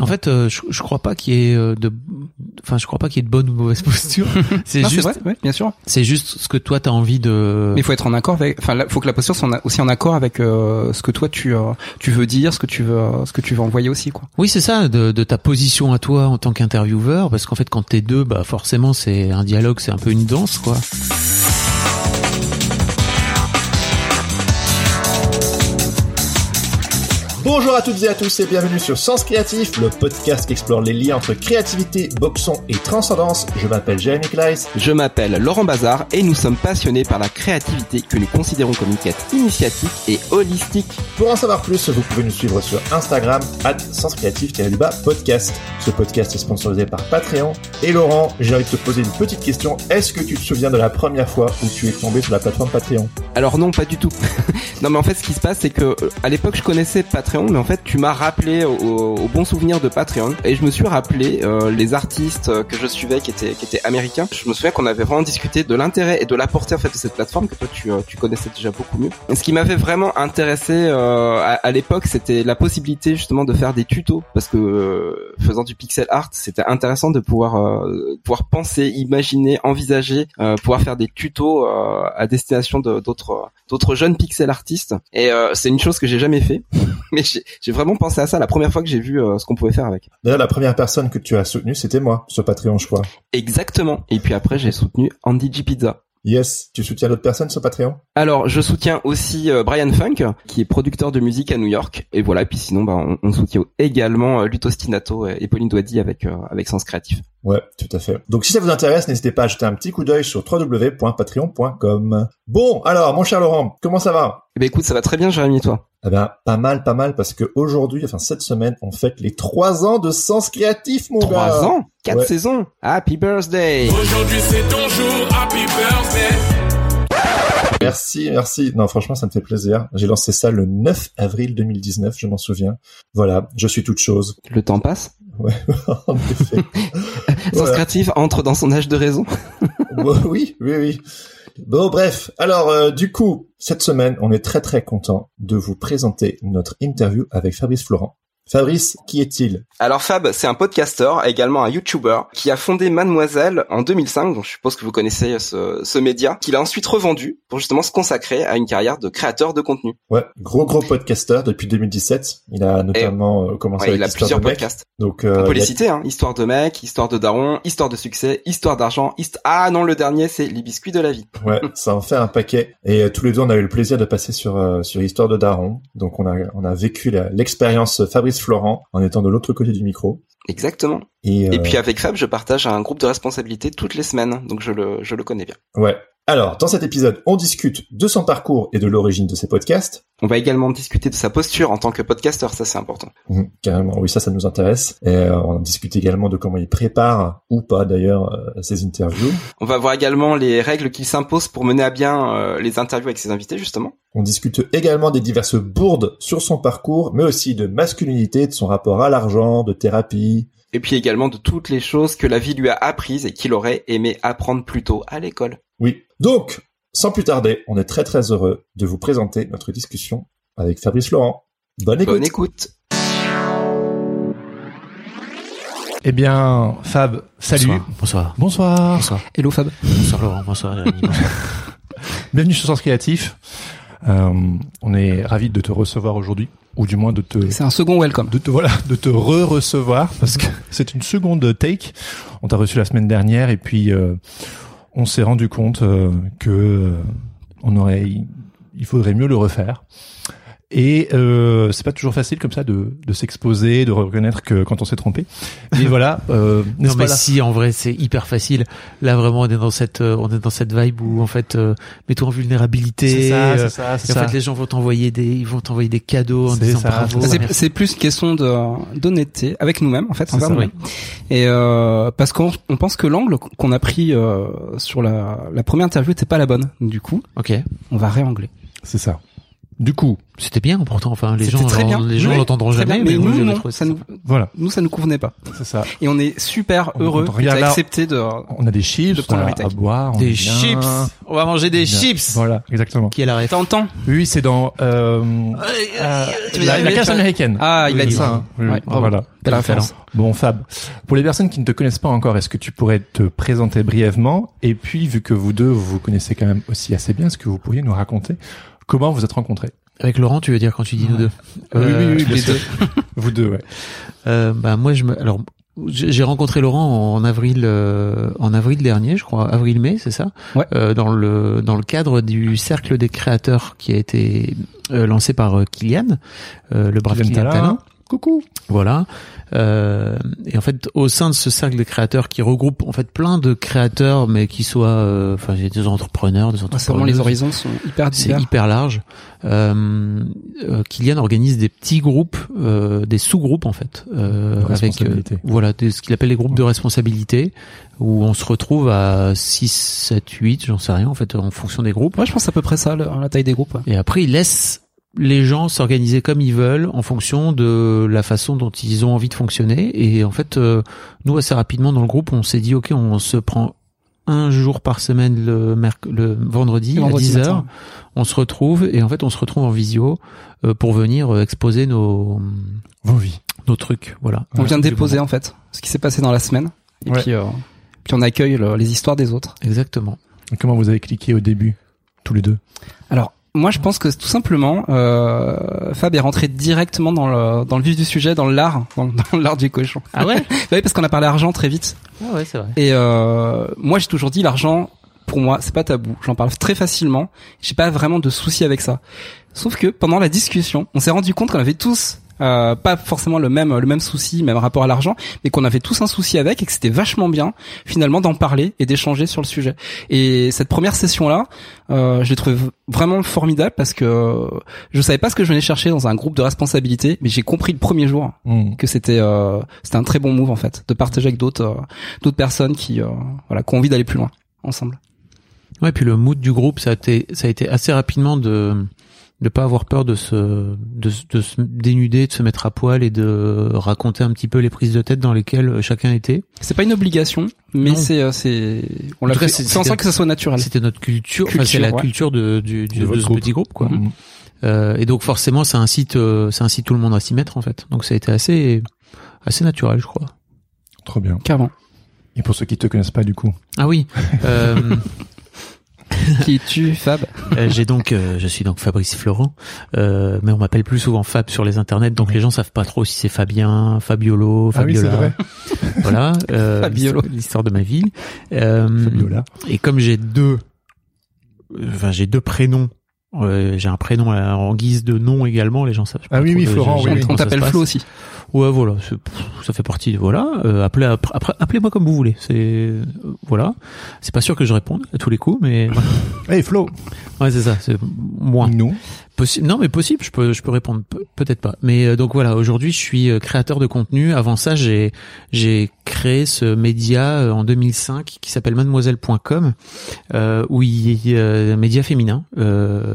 En fait, euh, je, je crois pas qu'il y ait euh, de, enfin, je crois pas qu'il y ait de bonne ou de mauvaise posture. C'est juste, vrai, ouais, bien sûr. c'est juste ce que toi t'as envie de. Mais il faut être en accord avec, enfin, il faut que la posture soit aussi en accord avec euh, ce que toi tu euh, tu veux dire, ce que tu veux, ce que tu veux envoyer aussi, quoi. Oui, c'est ça, de, de ta position à toi en tant qu'intervieweur, parce qu'en fait, quand t'es deux, bah forcément, c'est un dialogue, c'est un peu une danse, quoi. Bonjour à toutes et à tous et bienvenue sur Sens Créatif, le podcast qui explore les liens entre créativité, boxon et transcendance. Je m'appelle Jérémy Kleiss. Je m'appelle Laurent Bazar et nous sommes passionnés par la créativité que nous considérons comme une quête initiatique et holistique. Pour en savoir plus, vous pouvez nous suivre sur Instagram, at Sens Créatif podcast. Ce podcast est sponsorisé par Patreon. Et Laurent, j'ai envie de te poser une petite question. Est-ce que tu te souviens de la première fois où tu es tombé sur la plateforme Patreon? Alors non, pas du tout. non, mais en fait, ce qui se passe, c'est que euh, à l'époque, je connaissais Patreon, mais en fait, tu m'as rappelé au, au bon souvenir de Patreon, et je me suis rappelé euh, les artistes que je suivais, qui étaient qui étaient américains. Je me souviens qu'on avait vraiment discuté de l'intérêt et de la portée en fait de cette plateforme que toi tu euh, tu connaissais déjà beaucoup mieux. Et ce qui m'avait vraiment intéressé euh, à, à l'époque, c'était la possibilité justement de faire des tutos, parce que euh, faisant du pixel art, c'était intéressant de pouvoir euh, pouvoir penser, imaginer, envisager, euh, pouvoir faire des tutos à destination de- d'autres d'autres jeunes pixel artistes. Et c'est une chose que j'ai jamais fait, mais j'ai vraiment pensé à ça la première fois que j'ai vu euh, ce qu'on pouvait faire avec. D'ailleurs, la première personne que tu as soutenue, c'était moi, sur Patreon, je crois. Exactement. Et puis après, j'ai soutenu Andy G Pizza. Yes, tu soutiens d'autres personnes sur Patreon? Alors, je soutiens aussi euh, Brian Funk, qui est producteur de musique à New York. Et voilà. Et puis sinon, bah, on, on soutient également euh, Luto Stinato et et Pauline Douadi avec euh, avec Sens Créatif. Ouais, tout à fait. Donc si ça vous intéresse, n'hésitez pas à jeter un petit coup d'œil sur www.patreon.com. Bon, alors, mon cher Laurent, comment ça va? Eh ben écoute, ça va très bien, Jérémy, et toi? Eh ben, pas mal, pas mal, parce que aujourd'hui, enfin cette semaine, on fête les trois ans de Sens Créatif, mon gars. Trois ans, quatre Ouais. saisons? Happy birthday Aujourd'hui c'est ton jour, happy birthday. Merci, merci. Non, franchement, ça me fait plaisir. J'ai lancé ça le 9 avril 2019, je m'en souviens. Voilà, je suis toute chose. Le temps passe? Ouais, en effet. Sens Voilà. Créatif entre dans son âge de raison? Oui, oui, oui. Bon, bref. Alors, euh, du coup, cette semaine, on est très très content de vous présenter notre interview avec Fabrice Florent. Fabrice, qui est-il? Alors Fab, c'est un podcasteur, également un YouTuber, qui a fondé Mademoiselle en 2005, donc je suppose que vous connaissez ce, ce média, qu'il a ensuite revendu pour justement se consacrer à une carrière de créateur de contenu. Ouais, gros gros podcasteur depuis 2017. Il a notamment euh, commencé Ouais, avec il a Histoire plusieurs de mec. podcasts. Donc, euh, On peut les a- citer, hein. Histoire de mec, Histoire de daron, Histoire de succès, Histoire d'argent, hist- ah non, le dernier c'est Les biscuits de la vie. Ouais, ça en fait un paquet. Et euh, tous les deux, on a eu le plaisir de passer sur euh, sur Histoire de Daron. Donc on a on a vécu l'expérience Fabrice Florent en étant de l'autre côté du micro. Exactement. Et, Et euh, puis avec Fab, je partage un groupe de responsabilité toutes les semaines, donc je le, je le connais bien. ouais. Alors, dans cet épisode, on discute de son parcours et de l'origine de ses podcasts. On va également discuter de sa posture en tant que podcasteur, ça c'est important. Mhm, carrément, oui, ça, ça nous intéresse. Et euh, on discute également de comment il prépare ou pas d'ailleurs euh, ses interviews. On va voir également les règles qu'il s'impose pour mener à bien euh, les interviews avec ses invités justement. On discute également des diverses bourdes sur son parcours, mais aussi de masculinité, de son rapport à l'argent, de thérapie. Et puis également de toutes les choses que la vie lui a apprises et qu'il aurait aimé apprendre plus tôt à l'école. Oui. Donc, sans plus tarder, on est très très heureux de vous présenter notre discussion avec Fabrice Laurent. Bonne écoute. Bonne écoute. Eh bien, Fab, salut. Bonsoir. Bonsoir. Bonsoir. Bonsoir. Hello Fab. Bonsoir Laurent. Bonsoir. Bienvenue sur Sens Créatif. Euh, on est ravi de te recevoir aujourd'hui, ou du moins de te, C'est un second welcome. de te voilà, de te re-recevoir parce que c'est une seconde take. On t'a reçu la semaine dernière et puis euh, on s'est rendu compte euh, que euh, on aurait, il faudrait mieux le refaire. Et euh, c'est pas toujours facile comme ça de, de s'exposer, de reconnaître que quand on s'est trompé. Mais voilà, euh, Non n'est-ce mais pas si en vrai c'est hyper facile. Là vraiment on est dans cette euh, on est dans cette vibe où en fait euh, mets-toi en vulnérabilité. C'est ça, euh, c'est ça, et c'est en ça. fait les gens vont t'envoyer des ils vont t'envoyer des cadeaux en C'est disant ça, bravo. c'est ça. Plus une question de d'honnêteté avec nous-mêmes en fait C'est envers ça, nous-mêmes. Et euh, parce qu'on on pense que l'angle qu'on a pris euh, sur la, la première interview était pas la bonne. Du coup, Ok. on va réangler. C'est ça. Du coup, C'était bien pourtant enfin les C'était gens très bien. les gens Oui, l'entendront jamais bien. mais nous j'avais non, ça nous, voilà, nous ça nous convenait pas. c'est ça. Et on est super On- heureux d'accepter de On a des chips, De on prendre a à boire, on des chips. On va manger des Bien. chips. Voilà, exactement. Qui est la ref T'entends Oui, c'est dans euh, euh, la, la cage américaine. Ah, il a Oui, dit ça, ça. hein. Oui, Ouais, bravo. voilà. Belle référence. Bon Fab, pour les personnes qui ne te connaissent pas encore, est-ce que tu pourrais te présenter brièvement? Et puis, vu que vous deux, vous vous connaissez quand même aussi assez bien, est-ce que vous pourriez nous raconter comment vous êtes rencontrés Avec Laurent tu veux dire quand tu dis nous deux. Euh, tous bien les sûr. deux. Vous deux, ouais. Euh, bah moi je me alors j'ai rencontré Laurent en avril euh, en avril dernier je crois avril mai c'est ça Ouais. Euh, dans le dans le cadre du cercle des créateurs qui a été euh, lancé par euh, Kylian euh, le brave Kylian Kylian Talin. Talin Coucou. voilà euh, et en fait au sein de ce cercle des créateurs qui regroupe en fait plein de créateurs mais qui soient euh, enfin j'ai des entrepreneurs des Ah, c'est vraiment entrepreneurs les horizons sont hyper c'est hyper large. Euh, euh, Kylian organise des petits groupes, euh, des sous-groupes en fait, euh, avec euh, voilà des- ce qu'il appelle les groupes de responsabilité, où on se retrouve à 6, 7, 8, j'en sais rien en fait, en fonction des groupes. Moi, je pense à peu près ça, le- la taille des groupes. ouais. Et après, il laisse les gens s'organiser comme ils veulent en fonction de la façon dont ils ont envie de fonctionner. Et en fait, euh, nous assez rapidement dans le groupe, on s'est dit ok, on se prend un jour par semaine le, merc- le vendredi, Le vendredi à 10 matin. heures. On se retrouve et en fait, on se retrouve en visio euh, pour venir euh, exposer nos Vos vies. nos trucs. Voilà. On vient de déposer en fait ce qui s'est passé dans la semaine. Et Ouais. puis, euh, puis on accueille le- les histoires des autres. Exactement. Et Comment vous avez cliqué au début, tous les deux? Alors, moi, je pense que tout simplement, euh, Fab est rentré directement dans le dans le vif du sujet, dans l'art, dans, dans l'art du cochon. Ah ouais Bah oui, parce qu'on a parlé argent très vite. Ah ouais, c'est vrai. Et euh, moi, j'ai toujours dit l'argent, pour moi, c'est pas tabou. J'en parle très facilement. J'ai pas vraiment de souci avec ça. Sauf que pendant la discussion, on s'est rendu compte qu'on avait tous euh, pas forcément le même le même souci, même rapport à l'argent, mais qu'on avait tous un souci avec et que c'était vachement bien finalement d'en parler et d'échanger sur le sujet. Et cette première session là, euh, je l'ai trouvé vraiment formidable parce que je savais pas ce que je venais chercher dans un groupe de responsabilité, mais j'ai compris le premier jour Hmm. que c'était euh, c'était un très bon move en fait de partager avec d'autres euh, d'autres personnes qui euh, voilà qui ont envie d'aller plus loin ensemble. Ouais, puis le mood du groupe, ça a été, ça a été assez rapidement de de pas avoir peur de se de, se- de se dénuder, de se mettre à poil et de raconter un petit peu les prises de tête dans lesquelles chacun était. C'est pas une obligation, mais c'est euh, c'est on l'a fait c'était- sorte que ça soit naturel. C'était notre culture, enfin, c'est la ouais. culture de du, du De ce groupe. petit groupe quoi. Hmm. Euh, et donc forcément, ça incite euh, ça incite tout le monde à s'y mettre en fait. Donc ça a été assez assez naturel, je crois. Trop bien. Carrément. Et pour ceux qui te connaissent pas, du coup, Ah oui. Euh, qui es-tu, Fab Euh, j'ai donc, euh, je suis donc Fabrice Florent, euh, mais on m'appelle plus souvent Fab sur les internets, donc les gens savent pas trop si c'est Fabien, Fabiolo, Ah oui, c'est Fabiola. vrai. voilà, euh, Fabiolo. l'histoire- de ma vie. Euh, Fabiola. et comme j'ai deux, enfin j'ai deux prénoms. euh, j'ai un prénom en guise de nom également, les gens savent. pas Ah oui, trop oui, de- Florent, oui, On t'appelle. Flo aussi. Ouais, voilà, pff, ça fait partie. Voilà, euh, appelez, après, appelez-moi comme vous voulez. C'est euh, voilà, c'est pas sûr que je réponde à tous les coups, mais Hey Flo, ouais, c'est ça, c'est moi. nous. Possi- non, mais possible, je peux, je peux répondre, Pe- peut-être pas. Mais euh, donc voilà, aujourd'hui, je suis euh, créateur de contenu. Avant ça, j'ai, j'ai créé ce média euh, en 2005 qui s'appelle Mademoiselle.com, euh, où il y a un média féminin, euh,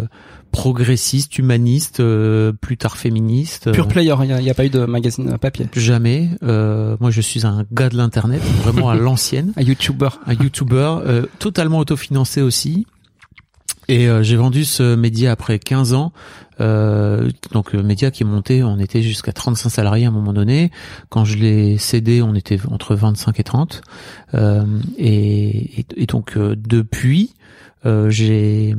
progressiste, humaniste, euh, plus tard féministe. Pure euh, player, il y, a- a pas eu de magazine papier. Jamais. Euh, moi, je suis un gars de l'internet, vraiment à l'ancienne Un YouTuber. un YouTuber euh, totalement autofinancé aussi. Et euh, j'ai vendu ce média après 15 ans. Euh, donc le média qui est monté, on était jusqu'à 35 salariés à un moment donné. Quand je l'ai cédé, on était entre 25 et 30. Euh, et, et, et donc euh, depuis, euh, j'ai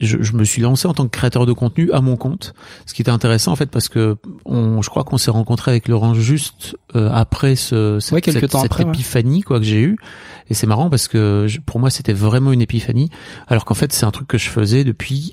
je, je me suis lancé en tant que créateur de contenu à mon compte, ce qui était intéressant en fait parce que on, je crois qu'on s'est rencontré avec Laurent juste euh, après ce, cette, Ouais, cette- temps cette après, ouais. épiphanie quoi que j'ai eu et c'est marrant parce que je- pour moi c'était vraiment une épiphanie alors qu'en fait c'est un truc que je faisais depuis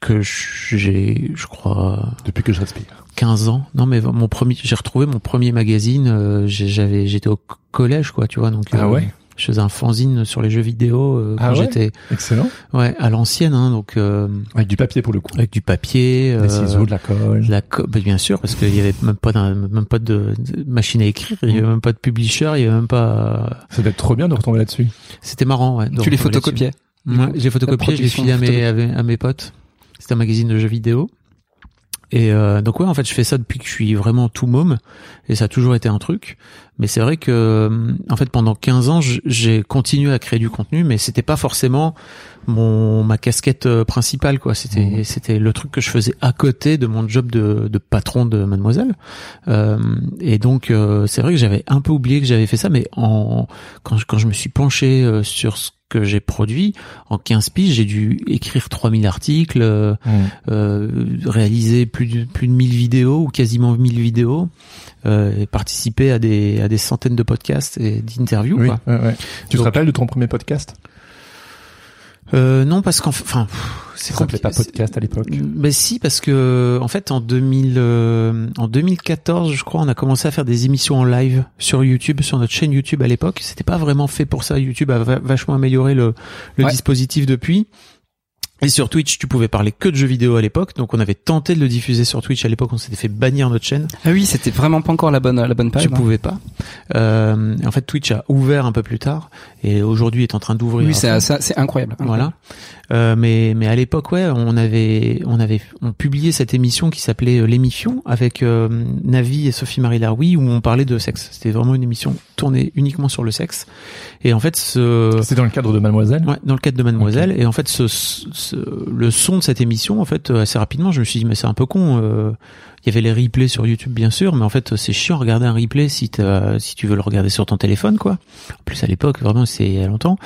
que j'ai, je crois, Depuis que je respire. 15 ans. Non, mais mon premier, j'ai retrouvé mon premier magazine. euh, j'avais, j'étais au collège, quoi, tu vois. Donc, Ah euh, ouais? Je faisais un fanzine sur les jeux vidéo euh, Ah quand ouais j'étais, Excellent. ouais, à l'ancienne, hein, donc euh, Avec du papier pour le coup. avec du papier, Des euh, ciseaux, de la colle. de la co- bah, bien sûr, parce qu'il y avait même pas d'un, même pas de, de machine à écrire, il y avait même pas de publisher, il y avait même pas. Ça doit être trop bien de retomber là-dessus. C'était marrant, ouais. Tu les photocopiais. Ouais, j'ai photocopié, je l'ai production filé à mes, photographique. à, mes- à mes potes. C'était un magazine de jeux vidéo. Et euh, donc ouais, en fait, je fais ça depuis que je suis vraiment tout môme, et ça a toujours été un truc. Mais c'est vrai que, en fait, pendant 15 ans, j'ai continué à créer du contenu, mais c'était pas forcément mon ma casquette euh, principale, quoi. C'était Mhm. c'était le truc que je faisais à côté de mon job de, de patron de Mademoiselle. Euh, et donc, euh, c'est vrai que j'avais un peu oublié que j'avais fait ça, mais en quand je, quand je me suis penché euh, sur ce que j'ai produit. En 15 piges, j'ai dû écrire 3000 articles, euh, euh, réaliser plus de plus de 1000 vidéos ou quasiment 1000 vidéos euh, et participer à des à des centaines de podcasts et d'interviews Oui, ouais, ouais. Tu te rappelles de ton premier podcast? Euh, non parce qu'en enfin c'est Ça s'appelait pas podcast à l'époque. Ben si parce que en fait en 2000 euh, en 2014 je crois on a commencé à faire des émissions en live sur YouTube sur notre chaîne YouTube à l'époque c'était pas vraiment fait pour ça YouTube a va- vachement amélioré le, le Ouais. dispositif depuis et sur Twitch tu pouvais parler que de jeux vidéo à l'époque donc on avait tenté de le diffuser sur Twitch à l'époque on s'était fait bannir notre chaîne Ah oui, c'était vraiment pas encore la bonne la bonne page. tu hein. pouvais pas euh, en fait Twitch a ouvert un peu plus tard et aujourd'hui est en train d'ouvrir Oui, c'est incroyable. Voilà. Euh, mais mais à l'époque ouais, on avait on avait on publiait cette émission qui s'appelait euh, l'émission avec euh, Navi et Sophie Marie Laroui où on parlait de sexe. C'était vraiment une émission tournée uniquement sur le sexe. Et en fait ce C'est dans le cadre de Mademoiselle Ouais, dans le cadre de Mademoiselle. Et en fait, ce, ce- le son de cette émission, en fait, euh, assez rapidement, je me suis dit, mais c'est un peu con. euh, Il y avait les replays sur YouTube, bien sûr, mais en fait, c'est chiant de regarder un replay si, si tu veux le regarder sur ton téléphone, quoi. En plus, à l'époque, vraiment, c'est il y a longtemps.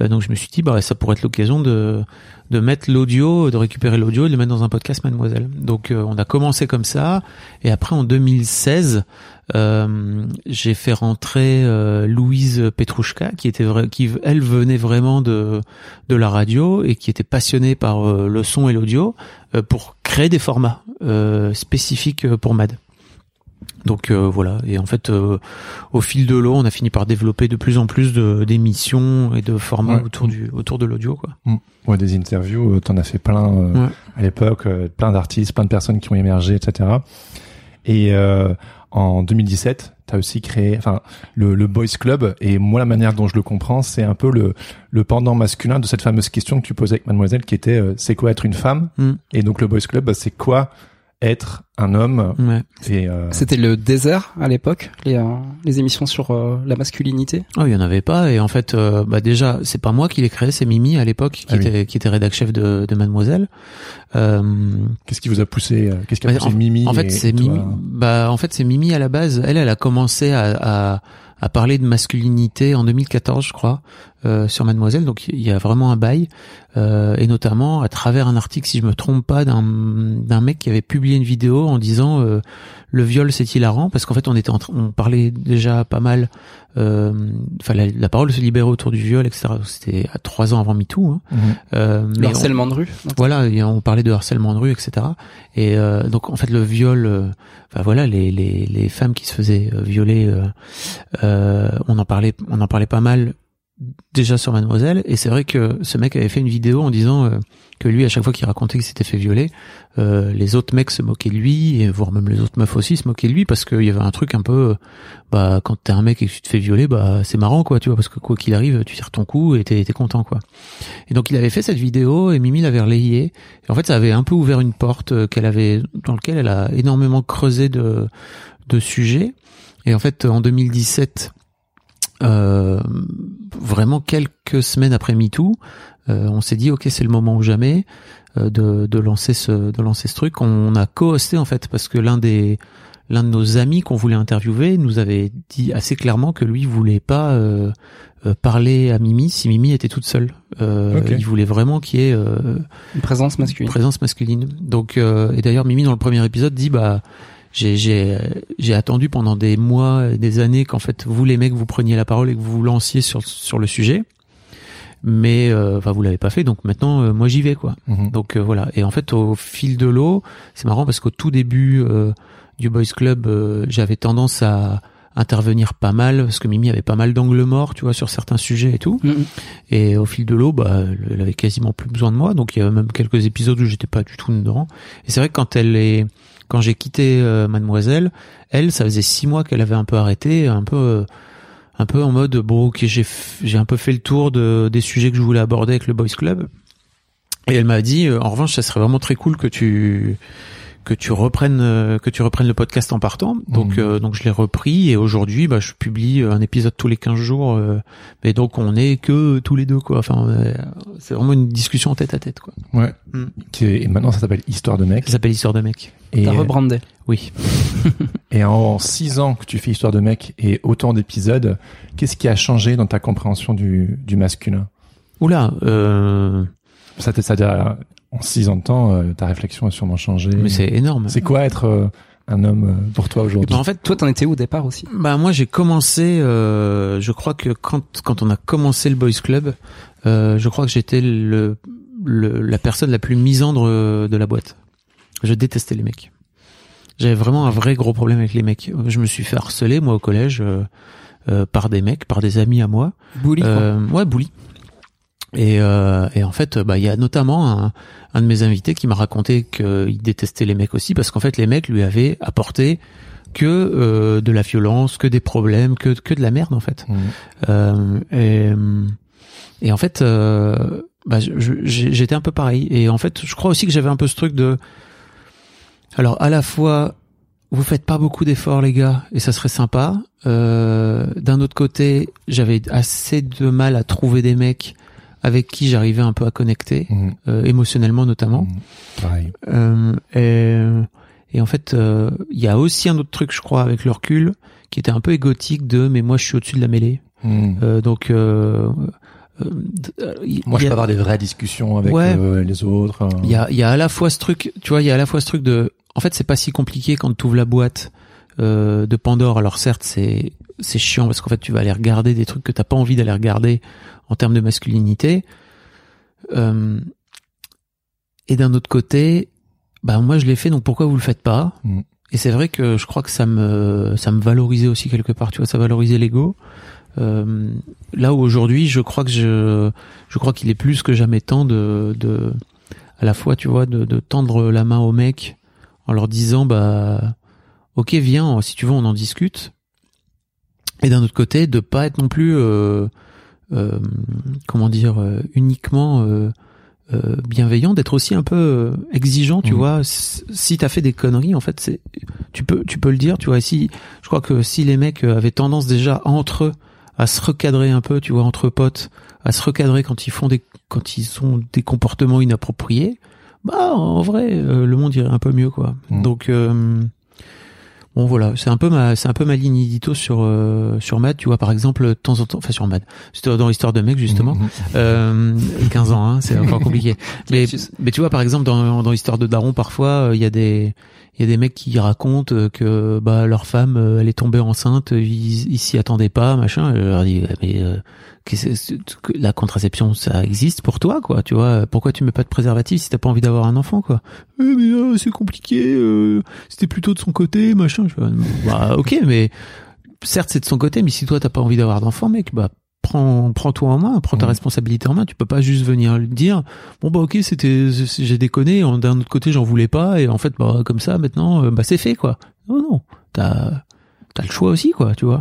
Euh, donc, je me suis dit, bah, ça pourrait être l'occasion de de mettre l'audio, de récupérer l'audio et de le mettre dans un podcast Mademoiselle. Donc, euh, on a commencé comme ça. Et après, en 2016, euh, j'ai fait rentrer euh, Louise Petrouchka, qui était qui elle venait vraiment de de la radio et qui était passionnée par euh, le son et l'audio euh, pour créer des formats euh, spécifiques pour Mad. Donc euh, voilà, et en fait, euh, au fil de l'eau, on a fini par développer de plus en plus de d'émissions et de formats Ouais. autour du autour de l'audio, quoi. Ouais, des interviews, t'en as fait plein euh, Ouais. à l'époque, plein d'artistes, plein de personnes qui ont émergé, etc. Et euh, en 2017, t'as aussi créé, enfin, le, le Boys Club. Et moi, la manière dont je le comprends, c'est un peu le, le pendant masculin de cette fameuse question que tu posais avec Mademoiselle, qui était, euh, c'est quoi être une femme? Mm. Et donc le Boys Club, bah, c'est quoi être un homme Ouais. Et euh, C'était le désert à l'époque, les, euh, les émissions sur euh, la masculinité? Oh, il y en avait pas et en fait euh, bah déjà c'est pas moi qui l'ai créé c'est Mimi à l'époque qui Ah oui. était qui était rédac chef de, de Mademoiselle euh, qu'est-ce qui vous a poussé euh, Qu'est-ce qui a Bah, poussé Mimi en fait c'est Mimi bah en fait c'est Mimi à la base elle elle a commencé à, à à parler de masculinité en 2014 je crois euh, sur Mademoiselle donc il y a vraiment un bail euh, et notamment à travers un article si je me trompe pas d'un d'un mec qui avait publié une vidéo en disant euh, le viol c'est hilarant parce qu'en fait on était en train- on parlait déjà pas mal euh, enfin la, la parole se libérait autour du viol etc c'était à trois ans avant MeToo hein. Le mais on- harcèlement de rue. voilà, et on parlait de harcèlement de rue, etc. Et euh, donc en fait le viol, euh, enfin voilà, les, les, les femmes qui se faisaient euh, violer, euh, euh, on en parlait, on en parlait pas mal déjà sur Mademoiselle. Et c'est vrai que ce mec avait fait une vidéo en disant euh, que lui, à chaque fois qu'il racontait qu'il s'était fait violer, euh, les autres mecs se moquaient de lui, et voire même les autres meufs aussi se moquaient de lui parce qu'il y avait un truc un peu, euh, bah quand t'es un mec et que tu te fais violer, bah c'est marrant quoi, tu vois, parce que quoi qu'il arrive, tu tires ton coup et t'es content quoi. Et donc il avait fait cette vidéo et Mimi l'avait relayée. Et en fait, ça avait un peu ouvert une porte euh, qu'elle avait, dans lequel elle a énormément creusé de de sujets. Et en fait, en 2017, euh, vraiment quelques semaines après MeToo, euh, on s'est dit ok, c'est le moment ou jamais euh, de de lancer ce de lancer ce truc. On a co-hosté en fait parce que l'un des l'un de nos amis qu'on voulait interviewer nous avait dit assez clairement que lui voulait pas euh, euh, parler à Mimi si Mimi était toute seule. Euh. Il voulait vraiment qu'il y ait euh, Une présence une masculine. présence masculine. Donc euh, et d'ailleurs Mimi dans le premier épisode dit bah j'ai j'ai j'ai attendu pendant des mois des années qu'en fait vous les mecs vous preniez la parole et que vous vous lanciez sur sur le sujet. mais euh, enfin vous l'avez pas fait, donc maintenant euh, moi j'y vais quoi. Mhm. Donc euh, voilà. Et en fait au fil de l'eau, c'est marrant parce qu'au tout début euh, du Boys Club, euh, j'avais tendance à intervenir pas mal parce que Mimi avait pas mal d'angles morts, tu vois, sur certains sujets et tout. Mhm. Et au fil de l'eau, bah, elle avait quasiment plus besoin de moi. Donc il y a même quelques épisodes où j'étais pas du tout dedans. Et c'est vrai que quand elle est, quand j'ai quitté euh, Mademoiselle, elle, ça faisait six mois qu'elle avait un peu arrêté, un peu, euh, un peu en mode bon, ok, j'ai, j'ai un peu fait le tour de des sujets que je voulais aborder avec le Boys Club. Et elle m'a dit, euh, en revanche, ça serait vraiment très cool que tu que tu reprennes euh, que tu reprennes le podcast en partant. Donc Mhm. euh, donc je l'ai repris et aujourd'hui bah je publie un épisode tous les 15 jours euh, mais donc on est que tous les deux quoi. Enfin euh, c'est vraiment une discussion tête à tête quoi. Ouais. Est- et maintenant, ça s'appelle Histoire de mec. Ça s'appelle Histoire de mec. Et, T'as rebrandé. Oui. et en six ans que tu fais Histoire de mec et autant d'épisodes, qu'est-ce qui a changé dans ta compréhension du, du masculin? Oula euh, c'est-à-dire, en six ans de temps, euh, ta réflexion a sûrement changé. mais c'est énorme. C'est quoi être euh, un homme euh, pour toi aujourd'hui? Ben, en fait Toi, t'en étais où au départ aussi? Bah moi j'ai commencé, euh, je crois que quand quand on a commencé le Boys Club, euh, je crois que j'étais le, le la personne la plus misandre euh, de la boîte. Je détestais les mecs. J'avais vraiment un vrai gros problème avec les mecs. Je me suis fait harceler moi au collège euh, euh, par des mecs, par des amis à moi. Bully, quoi. Euh, ouais, bully. Et, euh, et en fait, bah il y a notamment un, un de mes invités qui m'a raconté qu'il détestait les mecs aussi parce qu'en fait les mecs lui avaient apporté que euh, de la violence, que des problèmes, que que de la merde en fait. Mhm. Euh, et, et en fait, euh, bah, j'étais un peu pareil. Et en fait, je crois aussi que j'avais un peu ce truc de. Alors, à la fois, vous faites pas beaucoup d'efforts, les gars, et ça serait sympa. Euh, D'un autre côté, j'avais assez de mal à trouver des mecs avec qui j'arrivais un peu à connecter, Mhm. euh, émotionnellement notamment. Mhm. Pareil. Euh, et, et en fait, euh, il y a aussi un autre truc, je crois, avec le recul, qui était un peu égotique de mais moi je suis au-dessus de la mêlée. Mhm. Euh, donc, euh, euh, euh, Moi, je peux avoir des vraies discussions avec Ouais. euh, les autres. euh. il y a, il y a à la fois ce truc, tu vois, il y a à la fois ce truc de, en fait, c'est pas si compliqué quand tu ouvres la boîte euh, de Pandore. Alors certes, c'est c'est chiant parce qu'en fait, tu vas aller regarder des trucs que t'as pas envie d'aller regarder en termes de masculinité. Euh, et d'un autre côté, bah moi je l'ai fait, donc pourquoi vous le faites pas Mm. Et c'est vrai que je crois que ça me ça me valorisait aussi quelque part, tu vois, ça valorisait l'ego. Euh, là où aujourd'hui, je crois que je je crois qu'il est plus que jamais temps de de à la fois, tu vois, de, de tendre la main aux mecs en leur disant bah ok viens si tu veux on en discute et d'un autre côté de pas être non plus euh, euh, comment dire euh, uniquement euh, euh, bienveillant d'être aussi un peu euh, exigeant tu Mhm. vois si t'as fait des conneries en fait c'est tu peux tu peux le dire tu vois et si je crois que si les mecs avaient tendance déjà entre eux à se recadrer un peu tu vois entre potes à se recadrer quand ils font des quand ils ont des comportements inappropriés bah en vrai euh, le monde irait un peu mieux quoi Mhm. donc euh, bon voilà c'est un peu ma c'est un peu ma ligne édito sur euh, sur Mad tu vois par exemple de temps en temps enfin sur Mad c'était dans l'histoire de mec justement Mhm. euh, 15 ans, hein, c'est encore compliqué. mais, mais tu vois, par exemple, dans, dans l'histoire de Daron, parfois, euh, il y a des il y a des mecs qui racontent euh, que bah leur femme, euh, elle est tombée enceinte, ils s'y attendaient pas, machin. Je leur dis, mais euh, la contraception, ça existe pour toi, quoi. Tu vois, pourquoi tu mets pas de préservatif si t'as pas envie d'avoir un enfant, quoi? Eh, Mais euh, c'est compliqué. C'était plutôt de son côté, machin. Bah ok, mais certes c'est de son côté, mais si toi t'as pas envie d'avoir d'enfant, mec, bah prends prends-toi en main, prends ta responsabilité en main. Tu peux pas juste venir lui dire bon bah ok c'était j'ai déconné. D'un autre côté j'en voulais pas et en fait bah comme ça maintenant euh, bah c'est fait quoi. Non non t'as t'as le choix aussi quoi tu vois.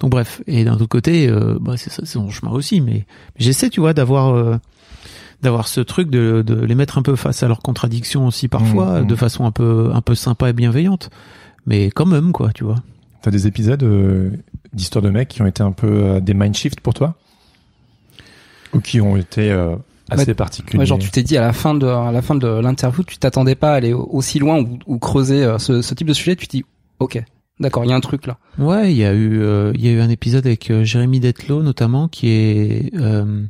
Donc bref et d'un autre côté euh, bah c'est mon chemin aussi mais, mais j'essaie tu vois d'avoir euh, d'avoir ce truc de, de les mettre un peu face à leurs contradictions aussi parfois Mhm. de façon un peu un peu sympa et bienveillante mais quand même quoi tu vois. T'as des épisodes euh, d'histoire de mecs qui ont été un peu euh, des mind shift pour toi Ou qui ont été euh, assez Ouais, particuliers? Ouais, genre tu t'es dit à la fin de à la fin de l'interview, tu t'attendais pas à aller au- aussi loin ou, ou creuser euh, ce, ce type de sujet. Tu te dis, ok, d'accord, il y a un truc là. Ouais, il y a eu euh, il y a eu un épisode avec euh, Jérémy Detlo notamment qui est euh,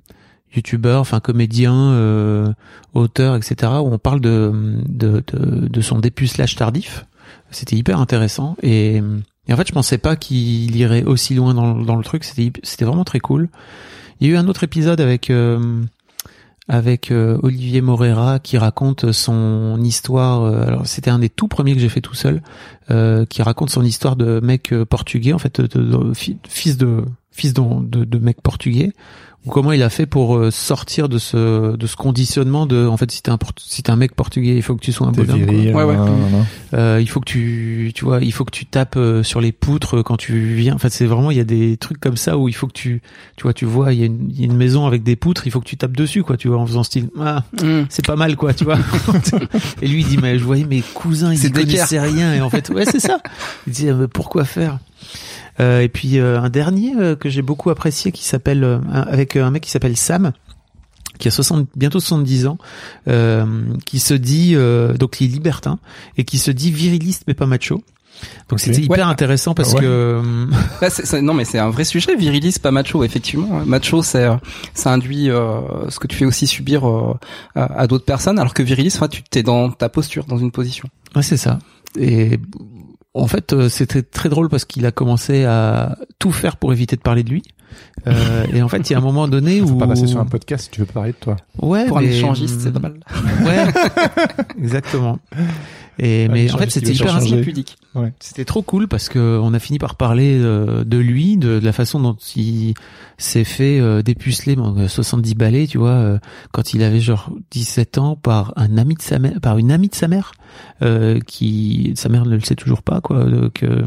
youtubeur, enfin comédien, euh, auteur, etc. où on parle de de de, de son dépucelage tardif. C'était hyper intéressant et, et en fait je pensais pas qu'il irait aussi loin dans, le truc. C'était vraiment très cool. Il y a eu un autre épisode avec euh, avec euh, Olivier Morera qui raconte son histoire. euh, alors c'était un des tout premiers que j'ai fait tout seul, qui raconte son histoire de mec portugais, en fait, fils de fils de, de mec portugais. Ou comment il a fait pour euh, sortir de ce de ce conditionnement de en fait si t'es un si t'es un mec portugais il faut que tu sois un bonhomme quoi. viril, Ouais, ouais. Euh, il faut que tu, tu vois, il faut que tu tapes euh, sur les poutres quand tu viens. En fait, c'est vraiment, il y a des trucs comme ça où il faut que tu, tu vois, tu vois, il y, a une, il y a une maison avec des poutres, il faut que tu tapes dessus, quoi, tu vois, en faisant style, ah, Mm. c'est pas mal, quoi, tu vois. et lui, il dit, mais je voyais mes cousins, ils connaissaient rien, et en fait, ouais, c'est ça. Il dit, ah, mais pourquoi faire? Euh, Et puis euh, un dernier euh, que j'ai beaucoup apprécié, qui s'appelle, euh, avec un mec qui s'appelle Sam qui a 60, bientôt 70 ans, euh, qui se dit, euh, donc il est libertin, et qui se dit viriliste mais pas macho. Donc c'était hyper Ouais. intéressant parce Ouais. que Là, c'est- c'est- non, mais c'est un vrai sujet. Virilis, pas macho, effectivement. Macho, c'est euh, ça induit euh, ce que tu fais aussi subir euh, à, à d'autres personnes, alors que virilis, enfin, tu t'es dans ta posture, dans une position. ouais c'est ça. Et en fait euh, c'était très drôle parce qu'il a commencé à tout faire pour éviter de parler de lui. Euh, et en fait il y a un moment donné où Faut pas passer sur un podcast si tu veux parler de toi. ouais Pour un échangiste, c'est pas mal. Ouais, exactement. Et Un mais en fait c'était hyper pudique. C'était trop cool parce que on a fini par parler euh, de lui, de, de la façon dont il s'est fait euh, dépuceler bon, euh, 70 balais, tu vois, euh, quand il avait genre 17 ans par un ami de sa mère, par une amie de sa mère, euh, qui sa mère ne le sait toujours pas quoi, donc euh,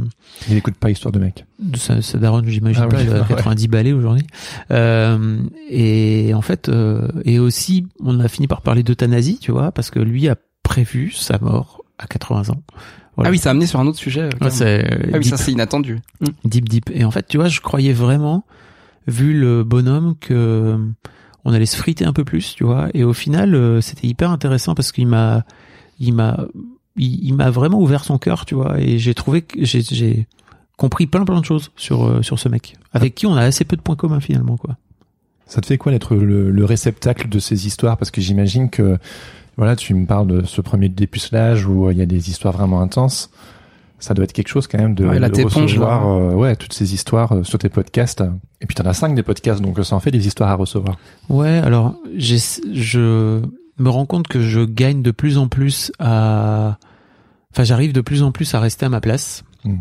Il écoute pas Histoire de mec. de sa, sa daronne, j'imagine Ah pas, elle a ouais. 90 balais aujourd'hui. Euh, et en fait, euh, et aussi, on a fini par parler d'euthanasie, tu vois, parce que lui a prévu sa mort à 80 ans. Voilà. Ah oui, ça a amené sur un autre sujet. euh, Ouais, carrément. c'est ah oui, deep, ça c'est inattendu. Mm. deep, deep. Et en fait, tu vois, je croyais vraiment, vu le bonhomme, que euh, on allait se friter un peu plus, tu vois. Et au final, euh, c'était hyper intéressant parce qu'il m'a, il m'a, il, il m'a vraiment ouvert son cœur, tu vois. Et j'ai trouvé que j'ai, j'ai compris plein plein de choses sur sur ce mec, avec qui on a assez peu de points communs finalement, quoi. Ça te fait quoi d'être le, le réceptacle de ces histoires? Parce que j'imagine que voilà, tu me parles de ce premier dépucelage où euh, il y a des histoires vraiment intenses. Ça doit être quelque chose quand même de, Ouais, la de recevoir là. euh, ouais, toutes ces histoires euh, sur tes podcasts. Et puis t'en as cinq des podcasts, donc ça en fait des histoires à recevoir. Ouais, alors je me rends compte que je gagne de plus en plus à, enfin j'arrive de plus en plus à rester à ma place Hmm.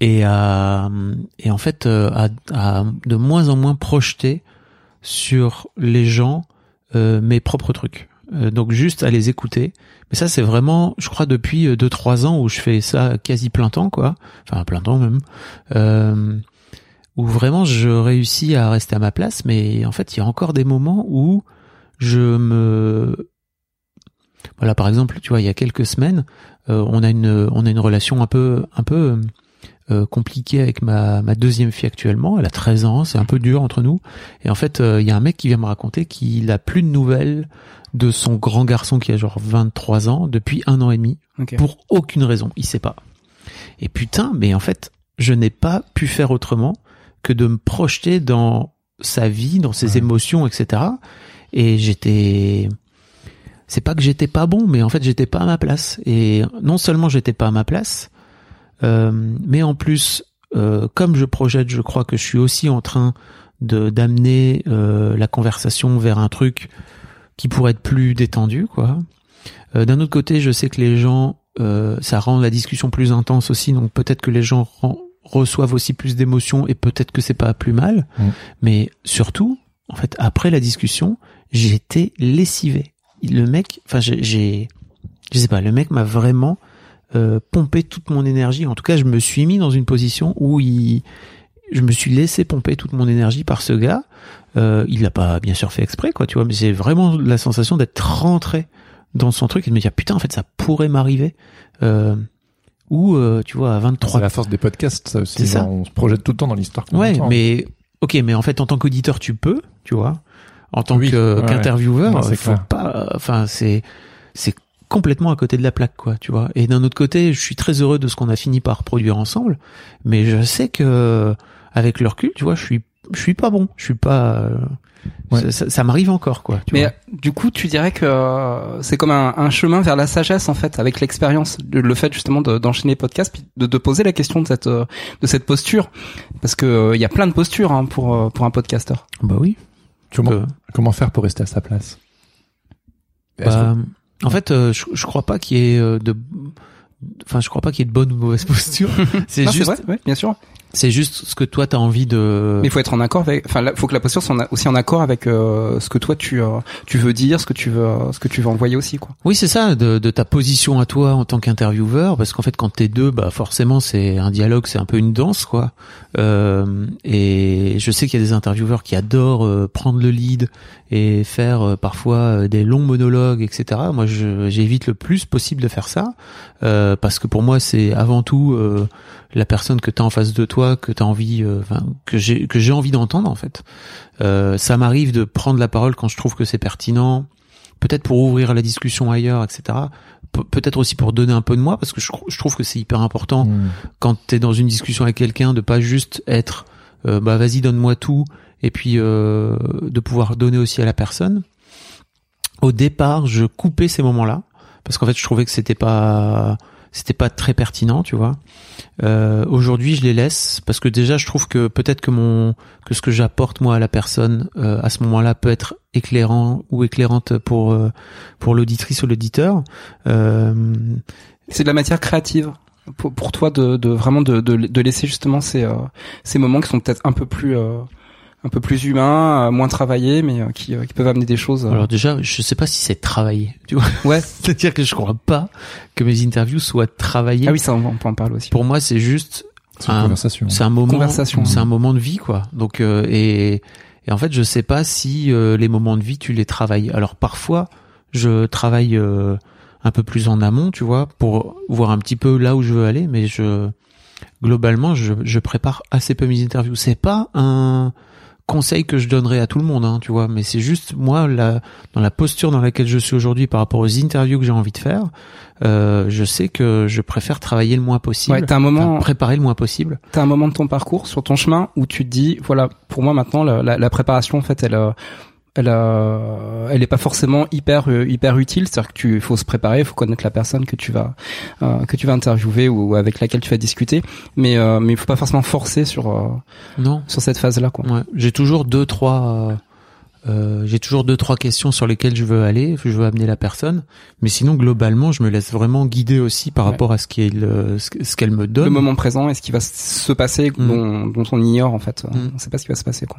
et à, et en fait à, à de moins en moins projeter sur les gens euh, mes propres trucs. Euh, donc juste à les écouter. Mais ça c'est vraiment, je crois depuis euh, deux trois ans où je fais ça quasi plein temps quoi, enfin plein temps même. Euh, où vraiment je réussis à rester à ma place, mais en fait il y a encore des moments où je me voilà par exemple tu vois il y a quelques semaines euh, on a une on a une relation un peu un peu euh, compliquée avec ma ma deuxième fille actuellement. Elle a 13 ans c'est un peu dur entre nous. Et en fait euh, il y a un mec qui vient me raconter qu'il a plus de nouvelles de son grand garçon qui a genre 23 ans depuis un an et demi pour aucune raison. Il sait pas. Et putain mais en fait je n'ai pas pu faire autrement que de me projeter dans sa vie dans ses Ouais. émotions etc et j'étais c'est pas que j'étais pas bon mais en fait j'étais pas à ma place. Et non seulement j'étais pas à ma place mais en plus euh, comme je projette je crois que je suis aussi en train de d'amener euh, la conversation vers un truc qui pourrait être plus détendu quoi. Euh, d'un autre côté je sais que les gens euh, ça rend la discussion plus intense aussi donc peut-être que les gens reçoivent aussi plus d'émotions et peut-être que c'est pas plus mal. Mm. mais surtout en fait après la discussion j'étais lessivé. Le mec enfin j'ai j'ai- je sais pas le mec m'a vraiment euh, pompé toute mon énergie en tout cas je me suis mis dans une position où il je me suis laissé pomper toute mon énergie par ce gars euh, il l'a pas bien sûr fait exprès quoi tu vois mais j'ai vraiment la sensation d'être rentré dans son truc et de me dire putain en fait ça pourrait m'arriver euh, ou tu vois à 23 C'est la force des podcasts, ça aussi. Ça. On se projette tout le temps dans l'histoire. Ouais, entend. mais ok, mais en fait, en tant qu'auditeur, tu peux, tu vois. En tant Oui, ouais, qu'intervieweur, ouais, faut clair. pas. Enfin, c'est c'est complètement à côté de la plaque, quoi, tu vois. Et d'un autre côté, je suis très heureux de ce qu'on a fini par produire ensemble, mais je sais que avec le recul, tu vois, je suis je suis pas bon, je suis pas. euh, Ouais. Ça, ça- ça m'arrive encore, quoi. Tu Mais vois. euh, du coup, tu dirais que euh, c'est comme un, un chemin vers la sagesse en fait, avec l'expérience, le, fait justement de- d'enchaîner les podcasts, puis de, de poser la question de cette euh, de cette posture, parce que euh, il y a plein de postures hein, pour euh, pour un podcasteur. Bah oui. Comment, Euh, comment faire pour rester à sa place? Bah, en fait, euh, je, je crois pas qu'il y ait euh, de, enfin, je crois pas qu'il y ait de bonne ou de mauvaise posture. c'est juste, vrai, ouais, bien sûr. c'est juste ce que toi t'as envie de. Mais il faut être en accord avec, enfin, faut que la posture soit aussi en accord avec euh, ce que toi tu euh, tu veux dire, ce que tu veux ce que tu veux envoyer aussi quoi. Oui, c'est ça, de, de ta position à toi en tant qu'intervieweur, parce qu'en fait, quand t'es deux, bah forcément, c'est un dialogue, c'est un peu une danse, quoi. Euh, et je sais qu'il y a des intervieweurs qui adorent euh, prendre le lead et faire euh, parfois euh, des longs monologues, etc. Moi, j'évite le plus possible de faire ça, euh, parce que pour moi, c'est avant tout euh, la personne que t'as en face de toi, que t'as envie, euh, que j'ai que j'ai envie d'entendre, en fait. Euh, ça m'arrive de prendre la parole quand je trouve que c'est pertinent peut-être pour ouvrir la discussion ailleurs, etc. Pe- peut-être aussi pour donner un peu de moi, parce que je, je trouve que c'est hyper important Hmm. quand tu es dans une discussion avec quelqu'un de pas juste être euh, bah vas-y donne-moi tout et puis euh, de pouvoir donner aussi à la personne. Au départ, je coupais ces moments-là parce qu'en fait, je trouvais que c'était pas c'était pas très pertinent, tu vois. Euh, Aujourd'hui, je les laisse parce que déjà, je trouve que peut-être que mon que ce que j'apporte moi à la personne euh, à ce moment-là peut être éclairant ou éclairante pour euh, pour l'auditrice ou l'auditeur. Euh, C'est de la matière créative pour, pour toi de, de vraiment de, de, de laisser justement ces euh, ces moments qui sont peut-être un peu plus euh, un peu plus humains, euh, moins travaillés, mais euh, qui, euh, qui peuvent amener des choses. euh, alors déjà, je sais pas si c'est travaillé, tu vois. ouais. C'est-à-dire que je crois pas que mes interviews soient travaillées. Ah oui, ça on, on peut en parler aussi. Pour moi, c'est juste C'est une un, conversation. c'est un moment, Conversation. c'est un moment de vie, quoi. Donc euh, et, et en fait, je sais pas si euh, les moments de vie tu les travailles. Alors parfois, je travaille euh, un peu plus en amont, tu vois, pour voir un petit peu là où je veux aller, mais je globalement, je, je prépare assez peu mes interviews. C'est pas un conseil que je donnerais à tout le monde, hein, tu vois, mais c'est juste moi la, dans la posture dans laquelle je suis aujourd'hui par rapport aux interviews que j'ai envie de faire, euh, je sais que je préfère travailler le moins possible, Ouais, t'as un moment, préparer le moins possible. t'as un moment de ton parcours sur ton chemin où tu te dis, voilà, pour moi maintenant la, la, la préparation en fait, elle euh, elle euh, elle est pas forcément hyper euh, hyper utile, c'est-à-dire que tu faut se préparer, il faut connaître la personne que tu vas euh, que tu vas interviewer ou avec laquelle tu vas discuter, mais euh, mais il faut pas forcément forcer sur euh, Non, sur cette phase là quoi. ouais. j'ai toujours deux trois, euh, j'ai toujours deux trois questions sur lesquelles je veux aller, je veux amener la personne, mais sinon globalement, je me laisse vraiment guider aussi par Ouais. rapport à ce qu'elle ce qu'elle me donne. Le moment présent et ce qui va se passer Mm. dont, dont on ignore en fait, Mm. on sait pas ce qui va se passer quoi.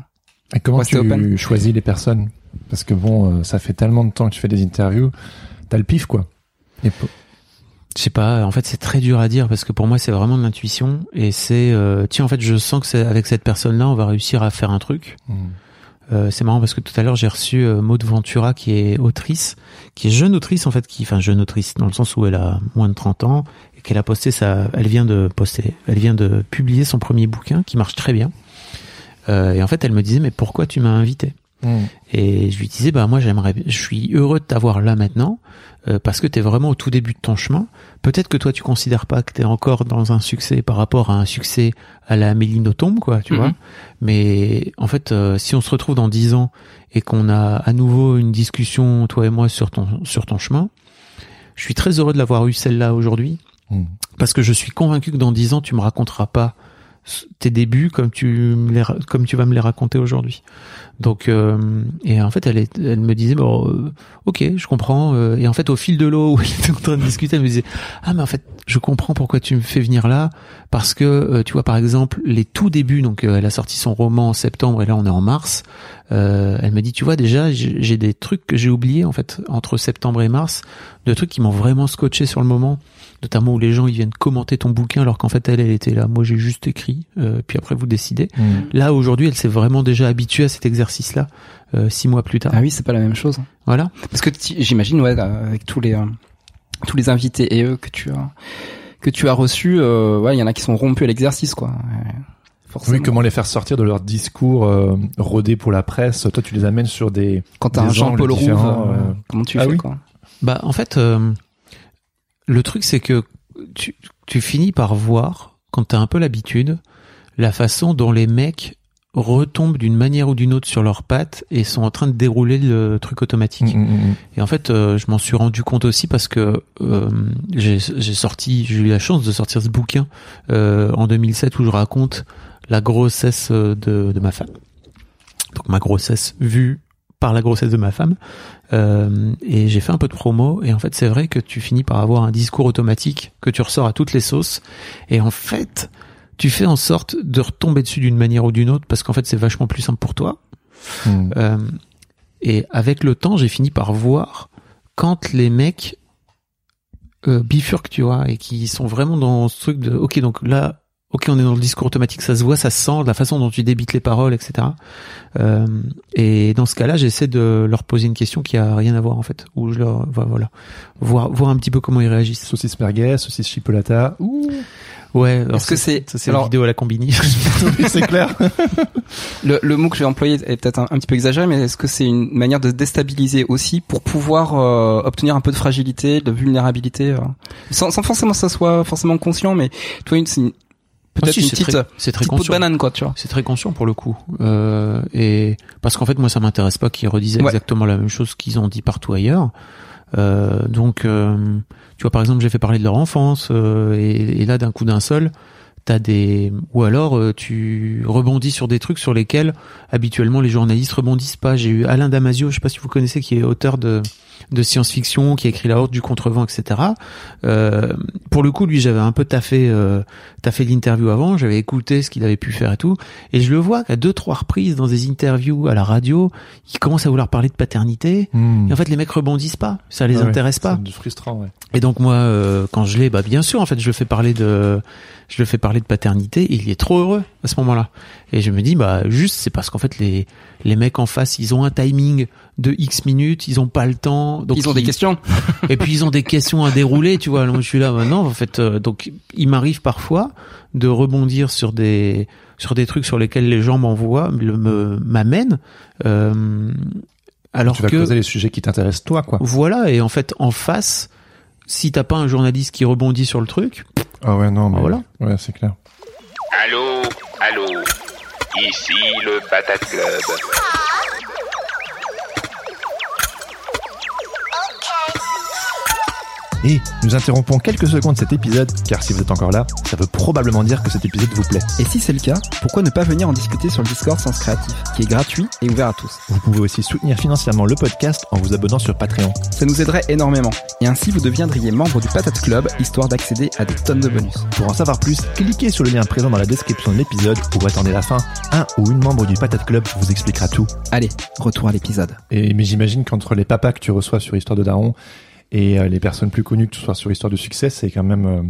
Et comment tu open. choisis les personnes? Parce que bon, euh, ça fait tellement de temps que tu fais des interviews, t'as le pif quoi. Et Je sais pas, en fait c'est très dur à dire parce que pour moi c'est vraiment de l'intuition et c'est euh, tiens en fait je sens que c'est avec cette personne là on va réussir à faire un truc. Hmm. Euh, c'est marrant parce que tout à l'heure j'ai reçu euh, Maud Ventura qui est autrice, qui est jeune autrice en fait, qui enfin jeune autrice dans le sens où elle a moins de 30 ans et qu'elle a posté sa, elle vient de poster, elle vient de publier son premier bouquin qui marche très bien. Euh, et en fait elle me disait mais pourquoi tu m'as invité? Hmm. Et je lui disais bah moi j'aimerais, je suis heureux de t'avoir là maintenant euh, parce que t'es vraiment au tout début de ton chemin. Peut-être que toi tu considères pas que t'es encore dans un succès par rapport à un succès à la Amélie Nothomb quoi, tu Mhm. vois. Mais en fait, euh, si on se retrouve dans dix ans et qu'on a à nouveau une discussion toi et moi sur ton sur ton chemin, je suis très heureux de l'avoir eu celle-là aujourd'hui Hmm. parce que je suis convaincu que dans dix ans tu me raconteras pas tes débuts comme tu me comme tu vas me les raconter aujourd'hui. Donc euh, et en fait elle est, elle me disait bon euh, ok je comprends euh, et en fait au fil de l'eau où elle était en train de discuter elle me disait ah mais en fait je comprends pourquoi tu me fais venir là parce que euh, tu vois par exemple les tout débuts donc euh, elle a sorti son roman en septembre et là on est en mars euh, elle me dit tu vois déjà j'ai des trucs que j'ai oubliés en fait entre septembre et mars de trucs qui m'ont vraiment scotché sur le moment notamment où les gens ils viennent commenter ton bouquin alors qu'en fait elle elle était là moi j'ai juste écrit euh, puis après vous décidez Hmm. là aujourd'hui elle s'est vraiment déjà habituée à cet exercice là six mois plus tard Ah oui, c'est pas la même chose. voilà Parce que j'imagine, ouais, euh, avec tous les euh, tous les invités et eux que tu as que tu as reçus, euh, ouais, il y en a qui sont rompus à l'exercice, quoi. Ouais, Forcément. Oui, comment les faire sortir de leur discours euh, rodé pour la presse Toi, tu les amènes sur des. Quand t'as un Jean-Paul Rouve, euh, euh. comment tu Ah fais, oui quoi Bah en fait, euh, le truc c'est que tu, tu finis par voir, quand t'as un peu l'habitude, la façon dont les mecs retombent d'une manière ou d'une autre sur leurs pattes et sont en train de dérouler le truc automatique. Mm, mm, mm. Et en fait, euh, je m'en suis rendu compte aussi parce que euh, j'ai j'ai sorti, j'ai eu la chance de sortir ce bouquin euh, en 2007 où je raconte la grossesse euh, de, de ma femme. Donc ma grossesse vue par la grossesse de ma femme. Euh, et j'ai fait un peu de promo. Et en fait, c'est vrai que tu finis par avoir un discours automatique que tu ressors à toutes les sauces. Et en fait, tu fais en sorte de retomber dessus d'une manière ou d'une autre parce qu'en fait, c'est vachement plus simple pour toi. Mm. Euh, et avec le temps, j'ai fini par voir quand les mecs euh, bifurquent, tu vois, et qui sont vraiment dans ce truc de, ok, donc là, ok, on est dans le discours automatique, ça se voit, ça se sent, la façon dont tu débites les paroles, etc. Euh, et dans ce cas-là, j'essaie de leur poser une question qui a rien à voir en fait, où je leur, voilà, voilà, voir, voir un petit peu comment ils réagissent. Saucisse merguez, saucisse chipolata. Ouh, Ouais. alors Est-ce que c'est- ça, c'est la alors- vidéo à la combini c'est clair. Le, le mot que j'ai employé est peut-être un, un petit peu exagéré, mais est-ce que c'est une manière de se déstabiliser aussi pour pouvoir euh, obtenir un peu de fragilité, de vulnérabilité, euh, sans, sans forcément que ça soit forcément conscient, mais toi, une, c'est une- peut-être Ah, si, une petite, très- c'est très peau de conscient. banane, quoi, tu vois. C'est très conscient pour le coup. Euh, et parce qu'en fait, moi, ça m'intéresse pas qu'ils redisaient Ouais. exactement la même chose qu'ils ont dit partout ailleurs. Euh, donc, euh, tu vois, par exemple, j'ai fait parler de leur enfance, euh, et, et là, d'un coup d'un seul, t'as des, ou alors euh, tu rebondis sur des trucs sur lesquels habituellement les journalistes rebondissent pas. J'ai eu Alain Damasio, je sais pas si vous connaissez, qui est auteur de de science-fiction, qui a écrit La Horde du Contrevent, etc. Euh, pour le coup, lui, j'avais un peu taffé, euh, taffé l'interview avant, j'avais écouté ce qu'il avait pu faire et tout, et je le vois qu'à deux trois reprises dans des interviews à la radio, il commence à vouloir parler de paternité. Mm. Et en fait, les mecs rebondissent pas, ça les Ouais, intéresse pas. C'est frustrant, ouais. Et donc moi, euh, quand je l'ai, bah bien sûr, en fait, je le fais parler de, je le fais parler de paternité. Et il est trop heureux à ce moment-là. Et je me dis, bah juste, c'est parce qu'en fait les les mecs en face, ils ont un timing de X minutes, ils ont pas le temps. Donc ils ont des questions. Et puis ils ont des questions à dérouler, tu vois. Alors, je suis là maintenant, en fait. euh, donc il m'arrive parfois de rebondir sur des sur des trucs sur lesquels les gens m'envoient, me me- m'amènent. Euh, alors tu vas que creuser les sujets qui t'intéressent toi, quoi. voilà, et en fait, en face, si t'as pas un journaliste qui rebondit sur le truc, Ah ouais, non, mais voilà. Ouais, c'est clair. Allô, allô, ici le Patate Club. Et nous interrompons quelques secondes cet épisode, car si vous êtes encore là, ça veut probablement dire que cet épisode vous plaît. Et si c'est le cas, pourquoi ne pas venir en discuter sur le Discord Sens Créatif, qui est gratuit et ouvert à tous Vous pouvez aussi soutenir financièrement le podcast en vous abonnant sur Patreon. Ça nous aiderait énormément. Et ainsi, vous deviendriez membre du Patate Club, histoire d'accéder à des tonnes de bonus. Pour en savoir plus, cliquez sur le lien présent dans la description de l'épisode ou attendez la fin. Un ou une membre du Patate Club vous expliquera tout. Allez, retour à l'épisode. Et mais j'imagine qu'entre les papas que tu reçois sur Histoire de Daron et euh, les personnes plus connues que tu reçois sur Histoire de Succès, c'est quand même euh,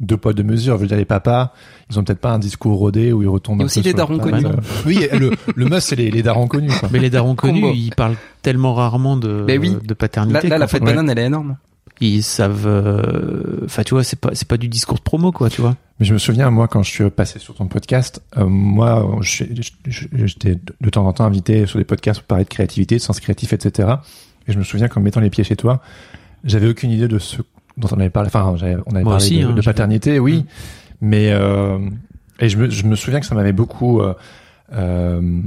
deux poids deux mesures. Je veux dire, les papas, ils ont peut-être pas un discours rodé où ils retombent. Et un aussi peu les darons connus. Oui, le, le must, c'est les, les darons connus. Quoi. mais les darons connus, Combo. ils parlent tellement rarement de, Ben oui. de paternité. Là, là la de banane, elle est énorme. ils savent, euh, enfin, tu vois, c'est pas, c'est pas du discours de promo, quoi, tu vois. Mais je me souviens, moi, quand je suis passé sur ton podcast, euh, moi, j'étais de temps en temps invité sur des podcasts pour parler de créativité, de sens créatif, etc. Et je me souviens qu'en mettant les pieds chez toi, j'avais aucune idée de ce dont on avait parlé. Enfin, on avait Moi parlé aussi, de, hein, de paternité, oui. Mm. Mais euh, et je me, je me souviens que ça m'avait beaucoup euh, euh,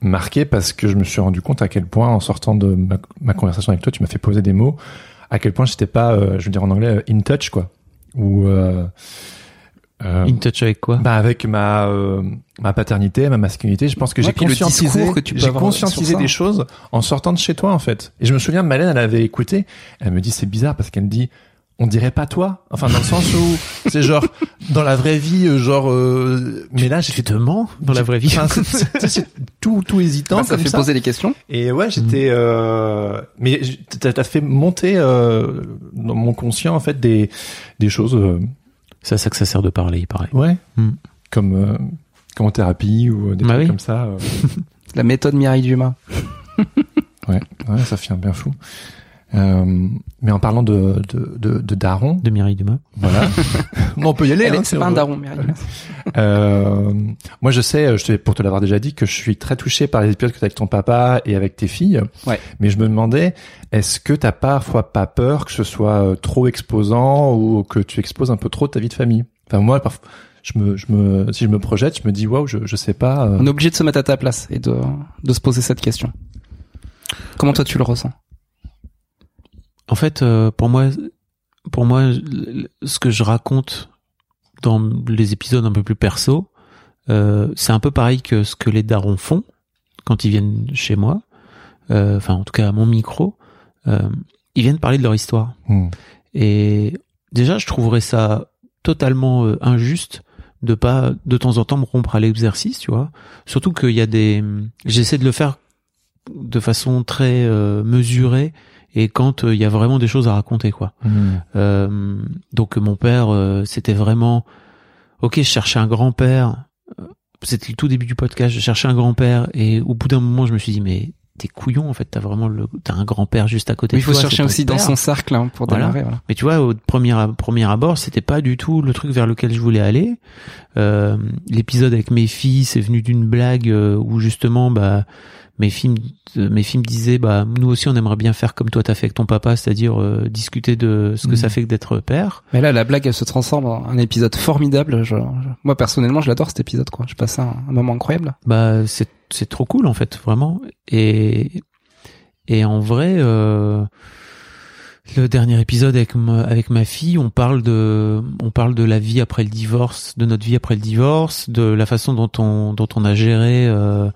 marqué parce que je me suis rendu compte à quel point, en sortant de ma, ma conversation avec toi, tu m'as fait poser des mots, à quel point j'étais pas, euh, je veux dire en anglais, euh, in touch, quoi. Ou euh, euh, In touch avec quoi bah avec ma euh, ma paternité, ma masculinité, je pense que Ouais, j'ai conscientisé, que tu j'ai conscientisé des choses en sortant de chez toi en fait. Et je me souviens, Malène, elle avait écouté, elle me dit c'est bizarre parce qu'elle me dit on dirait pas toi, enfin dans le sens où c'est genre dans la vraie vie, euh, genre euh, mais là j'ai te ments dans la vraie vie. Enfin, c'est- c'est- c'est tout tout hésitant Bah, ça comme fait ça. poser des questions. Et ouais, j'étais. Euh... Mais t'as t'as fait monter euh, dans mon conscient en fait des des choses. C'est à ça que ça sert de parler, il paraît. Ouais. Hmm. Comme euh, comme en thérapie ou des Bah trucs oui. comme ça. euh. La méthode Mireille Dumas. Ouais, ouais, ça fait un bien fou. Euh, mais en parlant de de de, de daron, De Mireille Dumas. voilà. bon, on peut y aller. Hein, C'est pas un daron, Mireille Dumas. Euh, moi, je sais, je te, pour te l'avoir déjà dit, que je suis très touché par les épisodes que tu as avec ton papa et avec tes filles. Ouais. Mais je me demandais, est-ce que t'as parfois pas peur que ce soit euh, trop exposant ou que tu exposes un peu trop ta vie de famille? Enfin, moi, parfois, je me, je me, si je me projette, je me dis waouh, je, je sais pas. euh, On est obligé de se mettre à ta place et de, de se poser cette question. Comment toi tu le ressens? En fait, euh, pour moi, pour moi, ce que je raconte dans les épisodes un peu plus perso, euh, c'est un peu pareil que ce que les darons font quand ils viennent chez moi. Euh, Enfin, en tout cas, à mon micro, euh, ils viennent parler de leur histoire. hmm. Et déjà, je trouverais ça totalement injuste de pas de temps en temps me rompre à l'exercice, tu vois. Surtout qu'il y a des, j'essaie de le faire de façon très euh, mesurée et quand euh, il y a vraiment des choses à raconter, quoi. Hmm. Euh, donc mon père, euh, c'était vraiment, ok, je cherchais un grand-père. C'était le tout début du podcast. Je cherchais un grand-père et au bout d'un moment, je me suis dit mais t'es couillon en fait. T'as vraiment le, t'as un grand-père juste à côté. Mais de il faut toi, chercher aussi dans père. son cercle hein, pour démarrer. Voilà. Mais tu vois, au premier, premier abord, c'était pas du tout le truc vers lequel je voulais aller. Euh, L'épisode avec mes filles, c'est venu d'une blague euh, où justement, bah, mes filles, euh, mes filles me disaient, bah, nous aussi, on aimerait bien faire comme toi t'as fait avec ton papa, c'est-à-dire euh, discuter de ce que ça fait que d'être père. Mais là, la blague, elle se transforme en un épisode formidable. Je- je- moi, personnellement, je l'adore cet épisode. quoi. J'ai passé un, un moment incroyable. Bah, c'est c'est trop cool en fait, vraiment. Et et en vrai, euh, le dernier épisode avec ma, avec ma fille, on parle de on parle de la vie après le divorce, de notre vie après le divorce, de la façon dont on dont on a géré. Euh,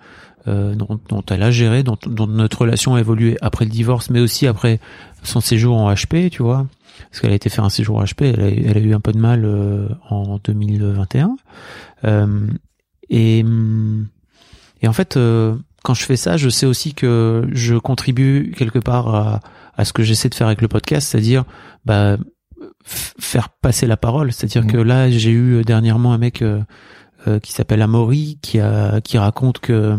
euh, dont, dont elle a géré, dont, dont notre relation a évolué après le divorce, mais aussi après son séjour en HP, tu vois, parce qu'elle a été faire un séjour en HP, elle a, elle a eu un peu de mal euh, en 2021, euh, et et en fait, euh, quand je fais ça, je sais aussi que je contribue quelque part à, à ce que j'essaie de faire avec le podcast, c'est-à-dire bah, faire passer la parole. C'est-à-dire Mhm. que là, j'ai eu dernièrement un mec euh, qui s'appelle Amaury qui a qui raconte que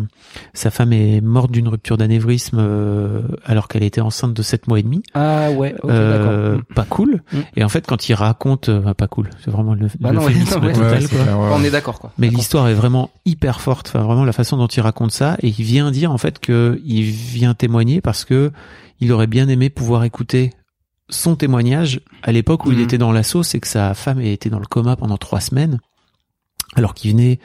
sa femme est morte d'une rupture d'anévrisme euh, alors qu'elle était enceinte de 7 mois et demi. Ah ouais, ok, Euh, d'accord. pas cool. Mm. Et en fait, quand il raconte, euh, bah, pas cool. C'est vraiment le, Bah non, l'euphémisme ouais, non, ouais. total, Ouais, quoi. clair, ouais, On est d'accord, quoi. Mais l'histoire est vraiment hyper forte. Enfin, vraiment la façon dont il raconte ça, et il vient dire en fait que il vient témoigner parce que il aurait bien aimé pouvoir écouter son témoignage à l'époque où il Mhm. était dans l'assaut, c'est que sa femme était dans le coma pendant trois semaines, alors qu'il venait,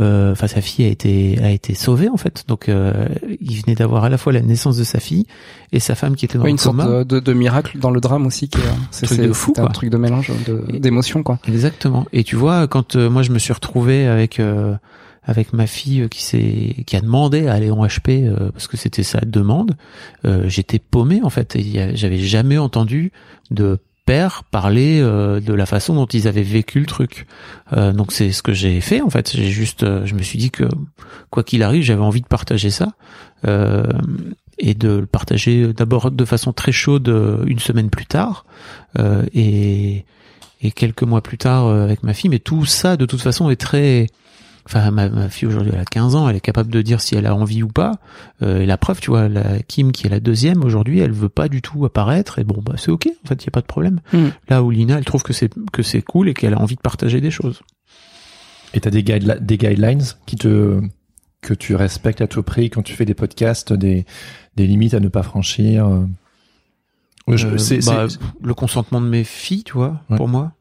euh, enfin sa fille a été a été sauvée en fait. Donc euh, il venait d'avoir à la fois la naissance de sa fille et sa femme qui était dans Ouais, le une sorte coma. de, de, de miracle dans le drame aussi, qui est, c'est, Truc c'est- de fou, c'est un quoi. truc de mélange d'émotions, quoi. Exactement. Et tu vois, quand euh, moi je me suis retrouvé avec euh, avec ma fille qui s'est qui a demandé à aller en HP euh, parce que c'était sa demande, euh, j'étais paumé en fait. Et J'avais jamais entendu de père parler euh, de la façon dont ils avaient vécu le truc. Euh, donc c'est ce que j'ai fait en fait. J'ai juste, euh, je me suis dit que quoi qu'il arrive, j'avais envie de partager ça. Euh, et de le partager d'abord de façon très chaude euh, une semaine plus tard et et quelques mois plus tard avec ma fille mais tout ça de toute façon est très enfin ma, ma fille aujourd'hui elle a 15 ans elle est capable de dire si elle a envie ou pas euh, et la preuve tu vois la Kim qui est la deuxième aujourd'hui elle veut pas du tout apparaître et bon bah c'est ok en fait il y a pas de problème Mm. là où Lina elle trouve que c'est que c'est cool et qu'elle a envie de partager des choses Et t'as des, guide- des guidelines qui te que tu respectes à tout prix quand tu fais des podcasts, des, des limites à ne pas franchir. euh? Je- Euh, c'est bah, c'est- le consentement de mes filles tu vois Ouais. pour moi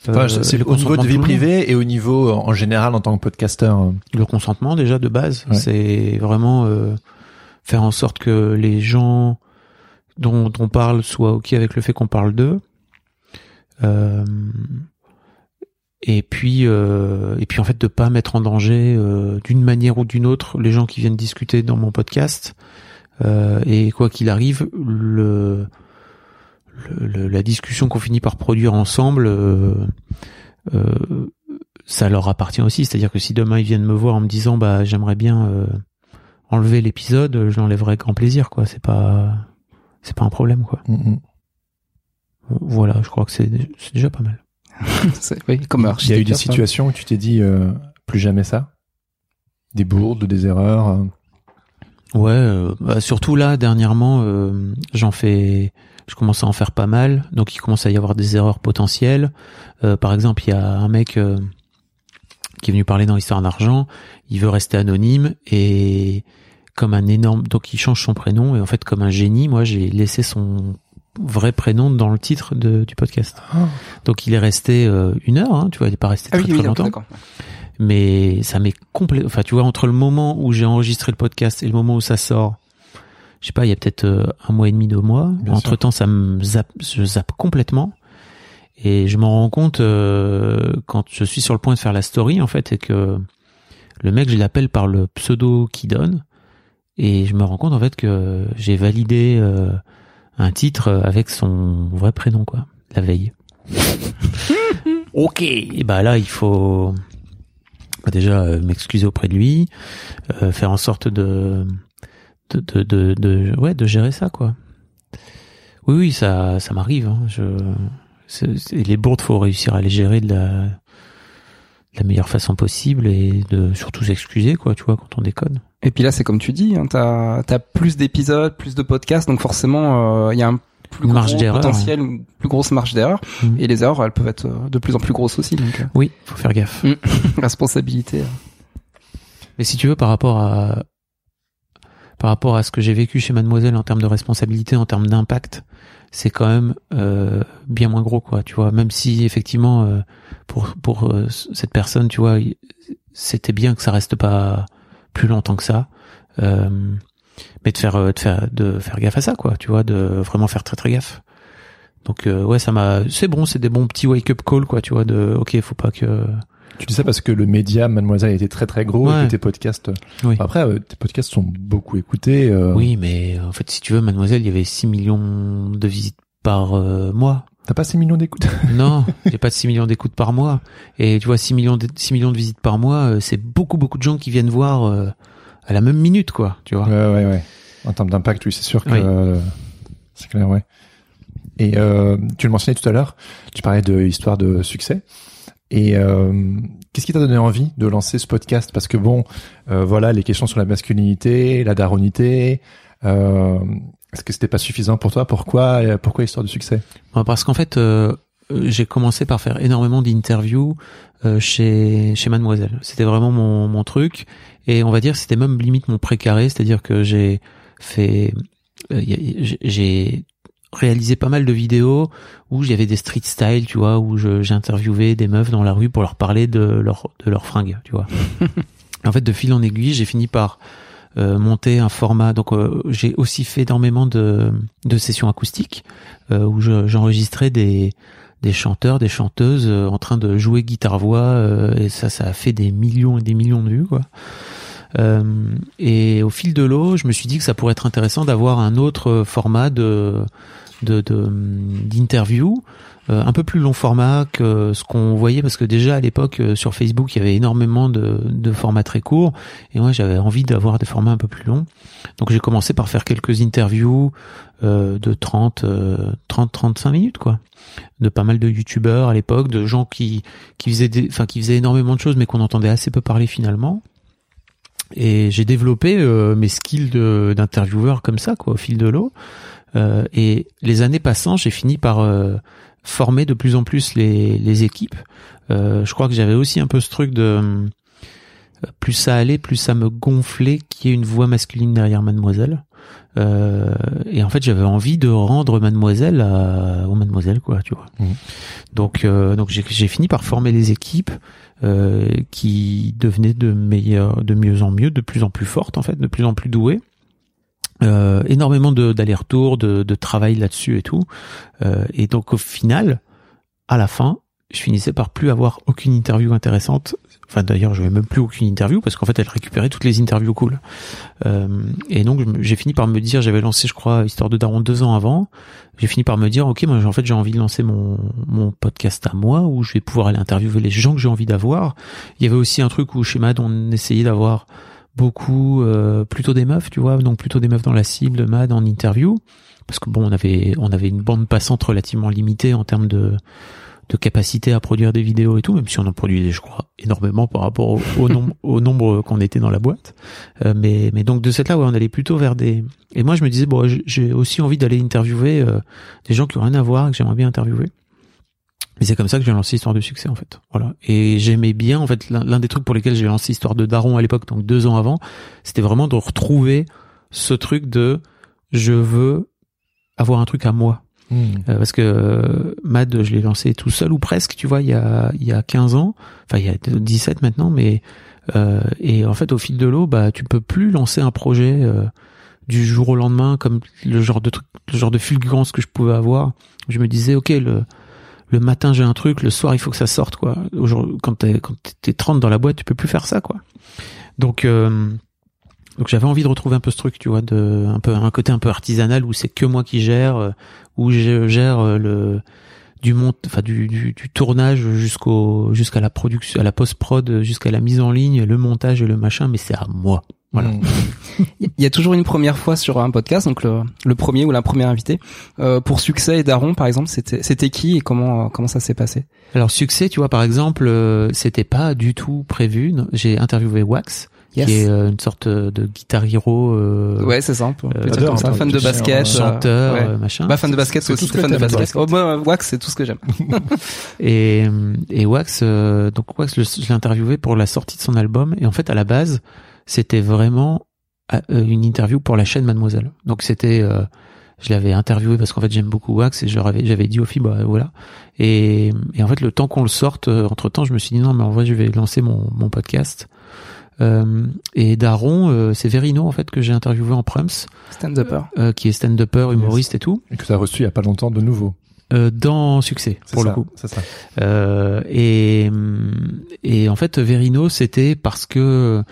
enfin, Euh, c'est le au niveau consentement de vie privée et au niveau euh, en général en tant que podcasteur. euh. le consentement déjà de base Ouais. c'est vraiment euh, faire en sorte que les gens dont on parle soient ok avec le fait qu'on parle d'eux Euh, et puis euh, et puis en fait de pas mettre en danger euh, d'une manière ou d'une autre les gens qui viennent discuter dans mon podcast Euh, et quoi qu'il arrive le, le- le- la discussion qu'on finit par produire ensemble euh, euh, ça leur appartient aussi. C'est-à-dire que si demain ils viennent me voir en me disant bah j'aimerais bien euh, enlever l'épisode, je l'enlèverai avec grand plaisir quoi. C'est pas c'est pas un problème quoi. Mm, mm. Voilà, je crois que c'est c'est déjà pas mal. C'est- oui, comme Il y a eu des situations où tu t'es dit euh, plus jamais ça, des bourdes, des erreurs. Ouais, euh, bah, surtout là dernièrement, euh, j'en fais, je commence à en faire pas mal, donc il commence à y avoir des erreurs potentielles. Euh, par exemple, il y a un mec euh, qui est venu parler dans l'histoire d'argent, il veut rester anonyme et comme un énorme, donc il change son prénom et en fait comme un génie, moi j'ai laissé son vrai prénom dans le titre de, du podcast. Donc il est resté euh, une heure, hein, tu vois, il est pas resté Ah très oui, très oui, longtemps. Mais ça m'est complet. Enfin, tu vois, entre le moment où j'ai enregistré le podcast et le moment où ça sort, je sais pas, il y a peut-être euh, un mois et demi, deux mois. Bien entre temps, ça me zappe, je zappe complètement. Et je m'en rends compte euh, quand je suis sur le point de faire la story, en fait, et que le mec, je l'appelle par le pseudo qu'il donne. Et je me rends compte, en fait, que j'ai validé euh, un titre avec son vrai prénom, quoi, la veille. ok. Et bah là, il faut bah, déjà euh, m'excuser auprès de lui, euh, faire en sorte de de, de, de, de- ouais, de gérer ça, quoi. Oui, oui, ça, ça m'arrive. Hein. Je, les bourdes, faut réussir à les gérer de la, de la meilleure façon possible et de surtout s'excuser, quoi, tu vois, quand on déconne. Et puis là, c'est comme tu dis, hein, t'as as plus d'épisodes, plus de podcasts, donc forcément, euh, il y a un plus gros marge d'erreur, potentiel, une plus grosse marge d'erreur. Mhm. Et les erreurs, elles peuvent être euh, de plus en plus grosses aussi, donc euh, Oui, faut faire gaffe. responsabilité. euh. Mais si tu veux, par rapport à par rapport à ce que j'ai vécu chez Mademoiselle en termes de responsabilité, en termes d'impact, c'est quand même euh, bien moins gros, quoi. Tu vois, même si effectivement euh, pour pour euh, cette personne, tu vois, c'était bien que ça reste pas plus longtemps que ça, euh, mais de faire euh, de faire de faire gaffe à ça, quoi. Tu vois, de vraiment faire très très gaffe. Donc euh, ouais, ça m'a. C'est bon, c'est des bons petits wake up call, quoi. Tu vois, de ok, faut pas que. Tu dis ça parce que le média Mademoiselle été très très gros et que tes podcasts. euh, Oui. Après, euh, tes podcasts sont beaucoup écoutés. euh, Oui, mais en fait, si tu veux, Mademoiselle, il y avait 6 millions de visites par euh, mois. T'as pas 6 millions d'écoutes? Non, il n'y a pas de 6 millions d'écoutes par mois. Et tu vois, 6 millions de, 6 millions de visites par mois, euh, c'est beaucoup, beaucoup de gens qui viennent voir euh, à la même minute, quoi. Tu vois. Ouais, ouais, ouais. En termes d'impact, oui, c'est sûr que Oui. euh, c'est clair, ouais. Et euh, tu le mentionnais tout à l'heure, tu parlais de histoire de succès. Et euh, qu'est-ce qui t'a donné envie de lancer ce podcast? Parce que bon, euh, voilà, les questions sur la masculinité, la daronité. Euh, Est-ce que c'était pas suffisant pour toi? Pourquoi euh, Pourquoi histoire de succès? Ouais, Parce qu'en fait, euh, euh, j'ai commencé par faire énormément d'interviews chez chez Mademoiselle. C'était vraiment mon mon truc et on va dire c'était même limite mon précaré, c'est-à-dire que j'ai fait j'ai réalisé pas mal de vidéos où avait des street style, tu vois, où j'interviewais des meufs dans la rue pour leur parler de leur de leurs fringues, tu vois. en fait, de fil en aiguille, j'ai fini par euh, monter un format. Donc, euh, j'ai aussi fait énormément de, de sessions acoustiques euh, où je- j'enregistrais des des chanteurs, des chanteuses euh, en train de jouer guitare-voix euh, et ça, ça a fait des millions et des millions de vues, quoi. Euh, et au fil de l'eau, je me suis dit que ça pourrait être intéressant d'avoir un autre format de de de- d'interview, euh, un peu plus long format que ce qu'on voyait parce que déjà à l'époque euh, sur Facebook il y avait énormément de, de formats très courts et moi j'avais envie d'avoir des formats un peu plus longs. Donc j'ai commencé par faire quelques interviews euh, de 30 euh, 30 35 minutes quoi de pas mal de youtubeurs à l'époque, de gens qui qui faisaient des, enfin qui faisaient énormément de choses mais qu'on entendait assez peu parler finalement. Et j'ai développé euh, mes skills d'intervieweur comme ça quoi au fil de l'eau. Euh, et les années passant, j'ai fini par euh, former de plus en plus les, les équipes. Euh, je crois que j'avais aussi un peu ce truc de euh, plus ça allait, plus ça me gonflait qu'il y ait une voix masculine derrière Mademoiselle. Euh, et en fait, j'avais envie de rendre Mademoiselle à, aux Mademoiselles, quoi, tu vois. Mhm. Donc, euh, donc j'ai j'ai fini par former les équipes euh, qui devenaient de meilleur, de mieux en mieux, de plus en plus fortes, en fait, de plus en plus douées. Euh, énormément de- d'allers-retours, de, de travail là-dessus et tout. Euh, et donc au final, à la fin, je finissais par plus avoir aucune interview intéressante. Enfin d'ailleurs, je n'avais même plus aucune interview parce qu'en fait, elle récupérait toutes les interviews cool. Euh, et donc j'ai fini par me dire, j'avais lancé, je crois, Histoire de Daron deux ans avant. J'ai fini par me dire, ok, moi en fait j'ai envie de lancer mon mon podcast à moi où je vais pouvoir aller interviewer les gens que j'ai envie d'avoir. Il y avait aussi un truc où chez Mad on essayait d'avoir beaucoup euh, plutôt des meufs, tu vois, donc plutôt des meufs dans la cible de Mad en interview, parce que bon, on avait on avait une bande passante relativement limitée en termes de de capacité à produire des vidéos et tout, même si on en produisait, je crois, énormément par rapport au, au nombre au nombre qu'on était dans la boîte. Euh, mais mais donc de cette là, ouais, on allait plutôt vers des. Et moi, je me disais bon, j'ai aussi envie d'aller interviewer euh, des gens qui ont rien à voir, que j'aimerais bien interviewer. Et c'est comme ça que j'ai lancé Histoire de succès en fait. Voilà. Et j'aimais bien en fait l'un l'un des trucs pour lesquels j'ai lancé Histoire de Daron à l'époque, donc deux ans avant, c'était vraiment de retrouver ce truc de je veux avoir un truc à moi. Hmm. Euh, parce que euh, Mad, je l'ai lancé tout seul ou presque, tu vois, il y a il y a 15 ans, enfin il y a 17 maintenant, mais euh, et en fait au fil de l'eau, bah tu peux plus lancer un projet euh, du jour au lendemain comme le genre de truc, le genre de fulgurance que je pouvais avoir. Je me disais ok le le matin j'ai un truc, le soir il faut que ça sorte quoi. Aujourd'hui, quand t'es quand t'es 30 dans la boîte, tu peux plus faire ça quoi. Donc euh, donc j'avais envie de retrouver un peu ce truc, tu vois, de un peu un côté un peu artisanal où c'est que moi qui gère, euh, où je gère euh, le du mont, enfin du, du, du tournage jusqu'au jusqu'à la production, à la post prod, jusqu'à la mise en ligne, le montage et le machin, mais c'est à moi. Voilà. Hmm. Il y a toujours une première fois sur un podcast, donc le, le premier ou la première invitée. Euh, pour Succès et Daron, par exemple, c'était c'était qui et comment euh, comment ça s'est passé? Alors succès, tu vois, par exemple, euh, c'était pas du tout prévu. J'ai interviewé Wax, Yes. qui est euh, une sorte de guitar hero, euh, Ouais, c'est ça. On peut, euh, dire comme ça. un Fan de basket, euh, chanteur, ouais. euh, machin. Bah fan de basket C'est aussi, tout ce fan que de basket. toi. Oh, moi, Wax, c'est tout ce que j'aime. Et, et Wax, euh, donc Wax, je l'ai interviewé pour la sortie de son album. Et en fait, à la base, c'était vraiment euh, une interview pour la chaîne Mademoiselle. Donc c'était, euh, je l'avais interviewé parce qu'en fait j'aime beaucoup Wax et j'avais dit aux filles, bah voilà. Et, et en fait, le temps qu'on le sorte, entre temps, je me suis dit non, mais en vrai, je vais lancer mon, mon podcast. Euh, et Daron, euh, c'est Verino en fait que j'ai interviewé en Prums, Stand-upper. euh, qui est stand-upper, humoriste et tout, Et que tu as reçu il y a pas longtemps de nouveau. euh, dans Succès pour ça, le coup. C'est ça. Euh, et, et en fait, Verino, c'était parce que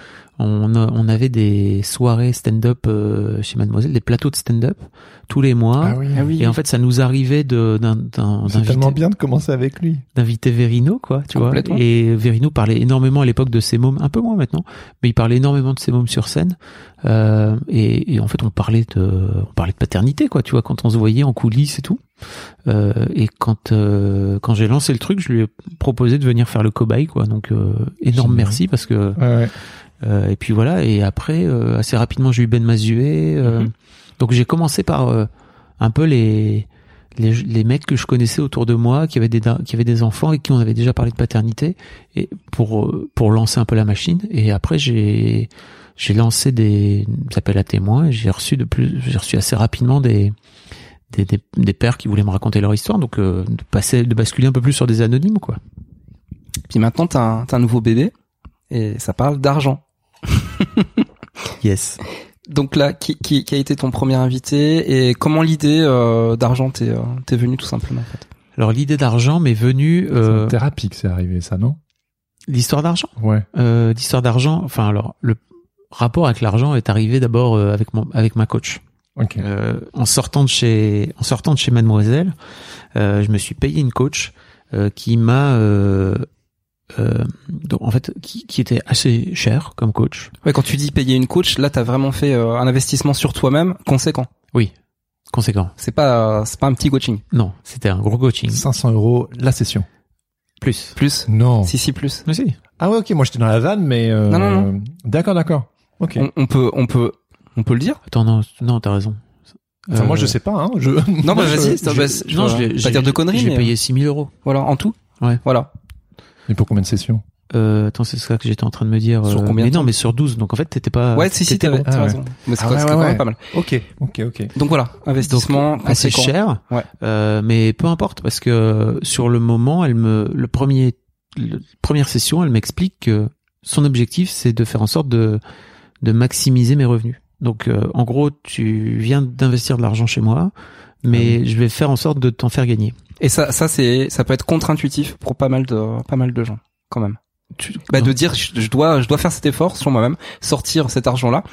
on, a- on avait des soirées stand-up euh, chez Mademoiselle, des plateaux de stand-up tous les mois. oui. Ah oui. Et en fait, ça nous arrivait de d'un- d'un- C'est tellement d'inviter bien de commencer avec lui. d'inviter Verino, quoi, tu vois. Et Verino parlait énormément à l'époque de ses mômes, un peu moins maintenant, mais il parlait énormément de ses mômes sur scène. Euh, et, et en fait, on parlait de, on parlait de paternité, quoi, tu vois, quand on se voyait en coulisses et tout. Euh, et quand euh, quand j'ai lancé le truc, je lui ai proposé de venir faire le cobaye, quoi. Donc euh, énorme merci parce que Ouais, ouais. Euh, et puis voilà. Et après, euh, assez rapidement, j'ai eu Ben Mazué. euh, Mhm. Donc j'ai commencé par un peu les, les les mecs que je connaissais autour de moi, qui avaient des qui avaient des enfants et qui on avait déjà parlé de paternité, et pour pour lancer un peu la machine. Et après j'ai j'ai lancé des ça s'appelle à témoin. et J'ai reçu de plus j'ai reçu assez rapidement des des, des, des pères qui voulaient me raconter leur histoire, donc de passer, de basculer un peu plus sur des anonymes, quoi. Puis maintenant, t'as un, t'as un nouveau bébé et ça parle d'argent. Yes. Donc là, qui, qui, qui a été ton premier invité et comment l'idée euh, d'argent t'est euh, venue tout simplement en fait? Alors l'idée d'argent m'est venue C'est euh, en thérapie que c'est arrivé, ça, non? L'histoire d'argent? Ouais. Euh, l'histoire d'argent. Enfin alors le rapport avec l'argent est arrivé d'abord euh, avec mon avec ma coach. Ok. Euh, en sortant de chez en sortant de chez Mademoiselle, euh, je me suis payé une coach euh, qui m'a euh, euh, donc, en fait qui, qui était assez cher comme coach. Ouais, quand tu dis payer une coach, là t'as vraiment fait euh, un investissement sur toi-même conséquent. Oui, conséquent. C'est pas euh, c'est pas un petit coaching. Non, c'était un gros coaching. 500 euros la session. Plus. Plus? Non. Si si plus. Mais si. Ah ouais, ok, moi j'étais dans la vanne, mais... Euh... Non, non, D'accord, d'accord. Ok. On, on peut on peut on peut le dire? Attends non non t'as raison. Enfin, moi Euh, je sais pas, hein. Je... Non, bah vas-y. non, je l'ai pas dire de conneries. Je l'ai mais, payé 6000 euros. Voilà, en tout. Ouais. Voilà. Mais pour combien de sessions Euh, attends, c'est ça que j'étais en train de me dire. Sur euh, combien mais non, mais sur 12. Donc en fait, t'étais pas. ouais, si si bon. t'as Ah ouais. raison. Mais c'est Ah ouais, c'était ouais, quand même ouais. pas mal. Ok, ok, ok. Donc voilà, investissement Donc, assez cher. Ouais. Euh, mais peu importe parce que sur le moment, elle me le premier le, première session, elle m'explique que son objectif c'est de faire en sorte de de maximiser mes revenus. Donc euh, en gros, tu viens d'investir de l'argent chez moi, mais Ah je vais faire en sorte de t'en faire gagner. Et ça, ça c'est, ça peut être contre-intuitif pour pas mal de, pas mal de gens, quand même. Tu- Bah, de dire, je, je dois, je dois faire cet effort sur moi-même, sortir cet argent-là,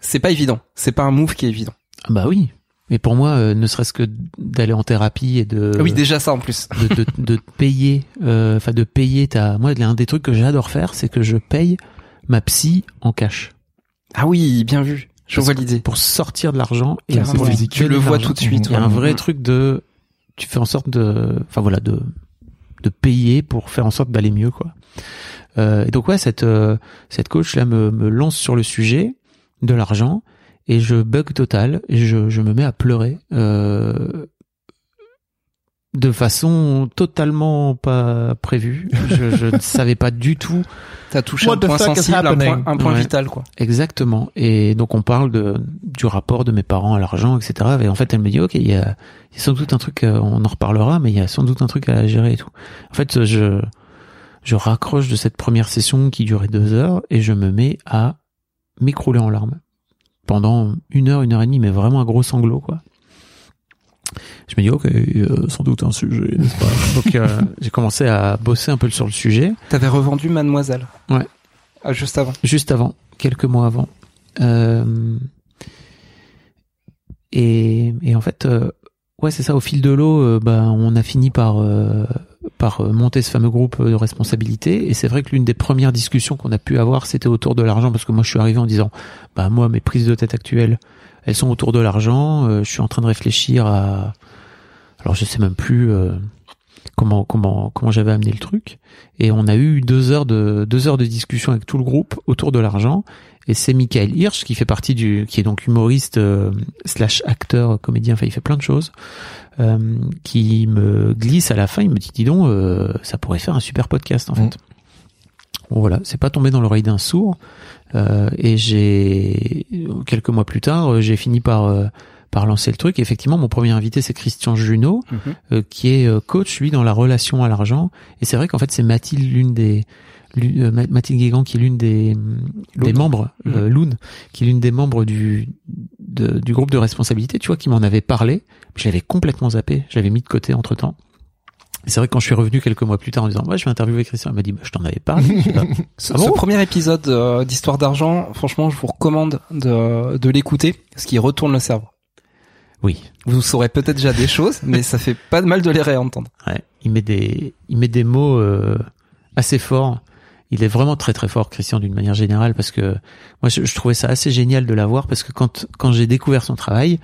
c'est pas évident. C'est pas un move qui est évident. Ah Bah oui. Mais pour moi, euh, ne serait-ce que d'aller en thérapie et de Ah oui, déjà ça en plus. de, de, de payer, euh, enfin de payer ta. Moi, l'un des trucs que j'adore faire, c'est que je paye ma psy en cash. Ah oui, bien vu. Je vois l'idée. Pour sortir de l'argent et Physique. Tu le vois tout de suite. Il y a un vrai truc de, tu fais en sorte de, enfin voilà, de de payer pour faire en sorte d'aller mieux, quoi. Euh, et donc ouais, cette euh, cette coach là me, me lance sur le sujet de l'argent et je bug total et je, je me mets à pleurer. Euh, de façon totalement pas prévue. je, je ne savais pas du tout T'as touché What un the point sensible, un point, un point Ouais. vital, quoi. exactement. Et donc on parle de du rapport de mes parents à l'argent, etc. Et en fait, elle me dit ok, il y a, il y a sans doute un truc, euh, on en reparlera, mais il y a sans doute un truc à gérer et tout. En fait, je je raccroche de cette première session qui durait deux heures et je me mets à m'écrouler en larmes pendant une heure, une heure et demie, mais vraiment un gros sanglot quoi. Je me dis ok, euh, sans doute un sujet, n'est-ce pas Donc euh, j'ai commencé à bosser un peu sur le sujet. T'avais revendu Mademoiselle. Ouais. Ah, juste avant. juste avant, quelques mois avant. Euh, et, et en fait, euh, ouais, c'est ça. Au fil de l'eau, euh, bah, on a fini par euh, par monter ce fameux groupe de responsabilité. Et c'est vrai que l'une des premières discussions qu'on a pu avoir, c'était autour de l'argent, parce que moi, je suis arrivé en disant, bah moi, mes prises de tête actuelles, elles sont autour de l'argent. Euh, je suis en train de réfléchir à, alors je sais même plus. euh, Comment comment comment j'avais amené le truc et on a eu deux heures de deux heures de discussion avec tout le groupe autour de l'argent et c'est Michael Hirsch qui fait partie du qui est donc humoriste euh, slash acteur comédien enfin il fait plein de choses euh, qui me glisse à la fin il me dit dis donc euh, ça pourrait faire un super podcast en Mm. fait voilà c'est pas tombé dans l'oreille d'un sourd euh, et j'ai quelques mois plus tard euh, j'ai fini par euh, par lancer le truc. Et effectivement, mon premier invité, c'est Christian Junot, Mhm. euh, qui est euh, coach, lui, dans la relation à l'argent. Et c'est vrai qu'en fait, c'est Mathilde, l'une des... euh, Ma- Mathilde Guégan, qui est l'une des, des membres, euh, Loun, qui est l'une des membres du, de- du groupe de responsabilité, tu vois, qui m'en avait parlé. J'avais complètement zappé, j'avais mis de côté entre temps. C'est vrai que quand je suis revenu quelques mois plus tard en disant ouais je vais interviewer Christian, elle m'a dit bah, je t'en avais dis, Bah, Ce, Ah bon ce premier épisode euh, d'Histoire d'argent, franchement, je vous recommande de, de l'écouter, parce qu'il retourne le cerveau. oui, Vous saurez peut-être déjà des choses, mais ça fait pas de mal de les réentendre. Ouais, il met des, il met des mots euh, assez forts. Il est vraiment très très fort, Christian, d'une manière générale, parce que moi je, je trouvais ça assez génial de l'avoir, parce que quand quand j'ai découvert son travail,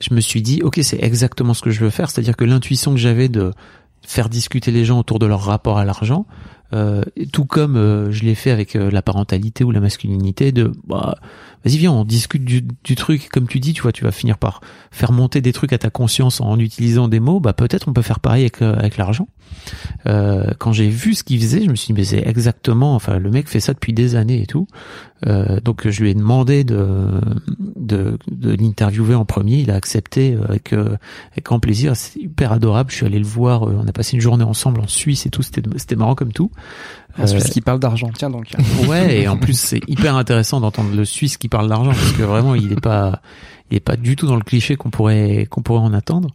je me suis dit, ok, c'est exactement ce que je veux faire, c'est-à-dire que l'intuition que j'avais de faire discuter les gens autour de leur rapport à l'argent, euh, tout comme euh, je l'ai fait avec euh, la parentalité ou la masculinité, de bah, vas-y viens, on discute du, du truc, comme tu dis, tu vois, tu vas finir par faire monter des trucs à ta conscience en utilisant des mots, bah peut-être on peut faire pareil avec, euh, avec l'argent. Euh, quand j'ai vu ce qu'il faisait, je me suis dit mais c'est exactement, enfin le mec fait ça depuis des années et tout. Euh, donc je lui ai demandé de de, de l'interviewer en premier, il a accepté avec avec grand plaisir, c'est hyper adorable. Je suis allé le voir, on a passé une journée ensemble en Suisse et tout, c'était c'était marrant comme tout. En Suisse qui parle d'argent. Tiens donc. Ouais, et en plus c'est hyper intéressant d'entendre le Suisse qui parle d'argent parce que vraiment il est pas il est pas du tout dans le cliché qu'on pourrait qu'on pourrait en attendre.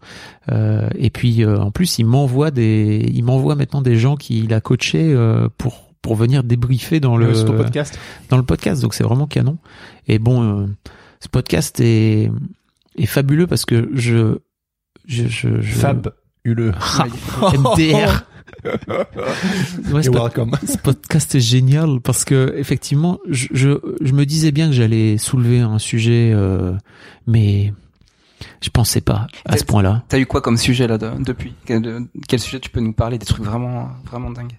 Euh, et puis euh, en plus il m'envoie des il m'envoie maintenant des gens qu'il a coachés euh, pour pour venir débriefer dans le ton podcast. dans le podcast. Donc c'est vraiment canon. Et bon, euh, ce podcast est est fabuleux parce que je je je, je Fab. MDR. Ouais, ce pod- ce podcast est génial parce que effectivement, je, je, je me disais bien que j'allais soulever un sujet, euh, mais je pensais pas à ce point-là. T'as eu quoi comme sujet là de- depuis? Quel, de- quel sujet tu peux nous parler? Des trucs vraiment vraiment dingues.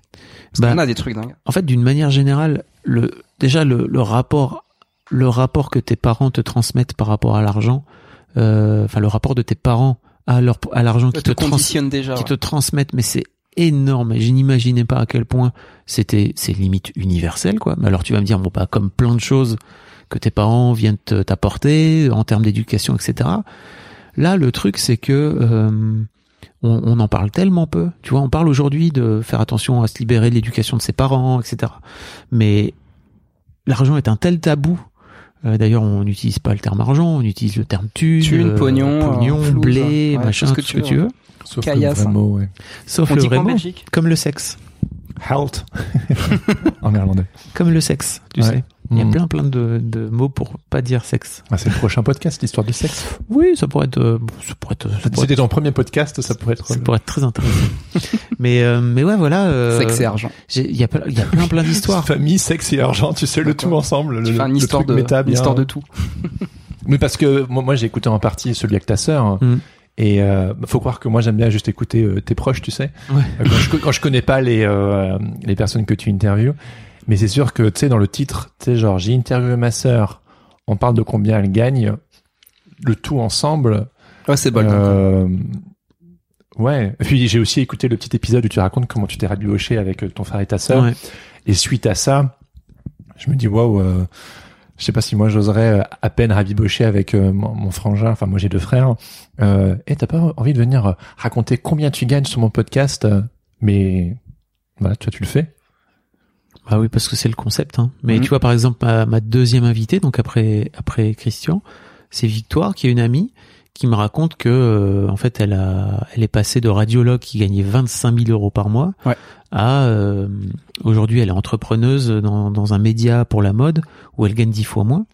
Parce Bah, qu'on a des trucs dingues. En fait, d'une manière générale, le déjà le, le rapport, le rapport que tes parents te transmettent par rapport à l'argent, euh, enfin le rapport de tes parents à leur à l'argent qui te te, trans- déjà. qui ouais. te transmettent, mais c'est énorme. Je n'imaginais pas à quel point c'était, c'est limite universel, quoi. Mais alors tu vas me dire, bon, bah, comme plein de choses que tes parents viennent te- t'apporter en termes d'éducation, etc. Là, le truc, c'est que euh, on, on en parle tellement peu. Tu vois, on parle aujourd'hui de faire attention à se libérer de l'éducation de ses parents, etc. Mais l'argent est un tel tabou. Euh, D'ailleurs, on n'utilise pas le terme argent, on utilise le terme thune, Thune, euh, pognon, pognon, flouze, blé, ouais, machin, tout ce que tu veux. veux. Sauf Caillasse. le vrai mot, ouais. Sauf On le dit vrai quoi en mot. Belgique? Comme le sexe. Health. en néerlandais. Comme le sexe, tu Ouais. sais. Il y a Mm. plein plein de, de mots pour pas dire sexe. Ah, c'est le prochain podcast, l'histoire du sexe? Oui, ça pourrait être, euh, ça pourrait être, ça pourrait C'était être, ton premier podcast, ça pourrait être. ça pourrait être très intéressant. mais euh, mais ouais, voilà. euh, Sexe et argent. Il y a plein- il y a plein plein d'histoires. Famille, sexe et argent, tu sais, le tout ensemble. Tu le, fais une le histoire truc de méta, bien. histoire de tout. Mais parce que moi, moi j'ai écouté en partie celui avec ta sœur. Mm. Et euh, faut croire que moi j'aime bien juste écouter euh, tes proches, tu sais. Ouais. Quand, je, quand je connais pas les euh, les personnes que tu interviews, mais c'est sûr que tu sais dans le titre, tu sais genre j'ai interviewé ma sœur, on parle de combien elle gagne, le tout ensemble. Ouais, c'est bol. euh, ouais. Et puis j'ai aussi écouté le petit épisode où tu racontes comment tu t'es rabiboché avec euh, ton frère et ta sœur. Ouais. Et suite à ça, je me dis waouh, euh, je sais pas si moi j'oserais euh, à peine rabibocher avec euh, mon, mon frangin. Enfin moi j'ai deux frères. Euh, et t'as pas envie de venir raconter combien tu gagnes sur mon podcast Mais voilà, toi tu le fais. Bah oui, parce que c'est le concept. Hein. Mais Mhm. tu vois, par exemple, ma, ma deuxième invitée, donc après après Christian, c'est Victoire, qui est une amie, qui me raconte que euh, en fait, elle a, elle est passée de radiologue qui gagnait 25 000 euros par mois Ouais. à euh, aujourd'hui, elle est entrepreneuse dans dans un média pour la mode où elle gagne 10 fois moins.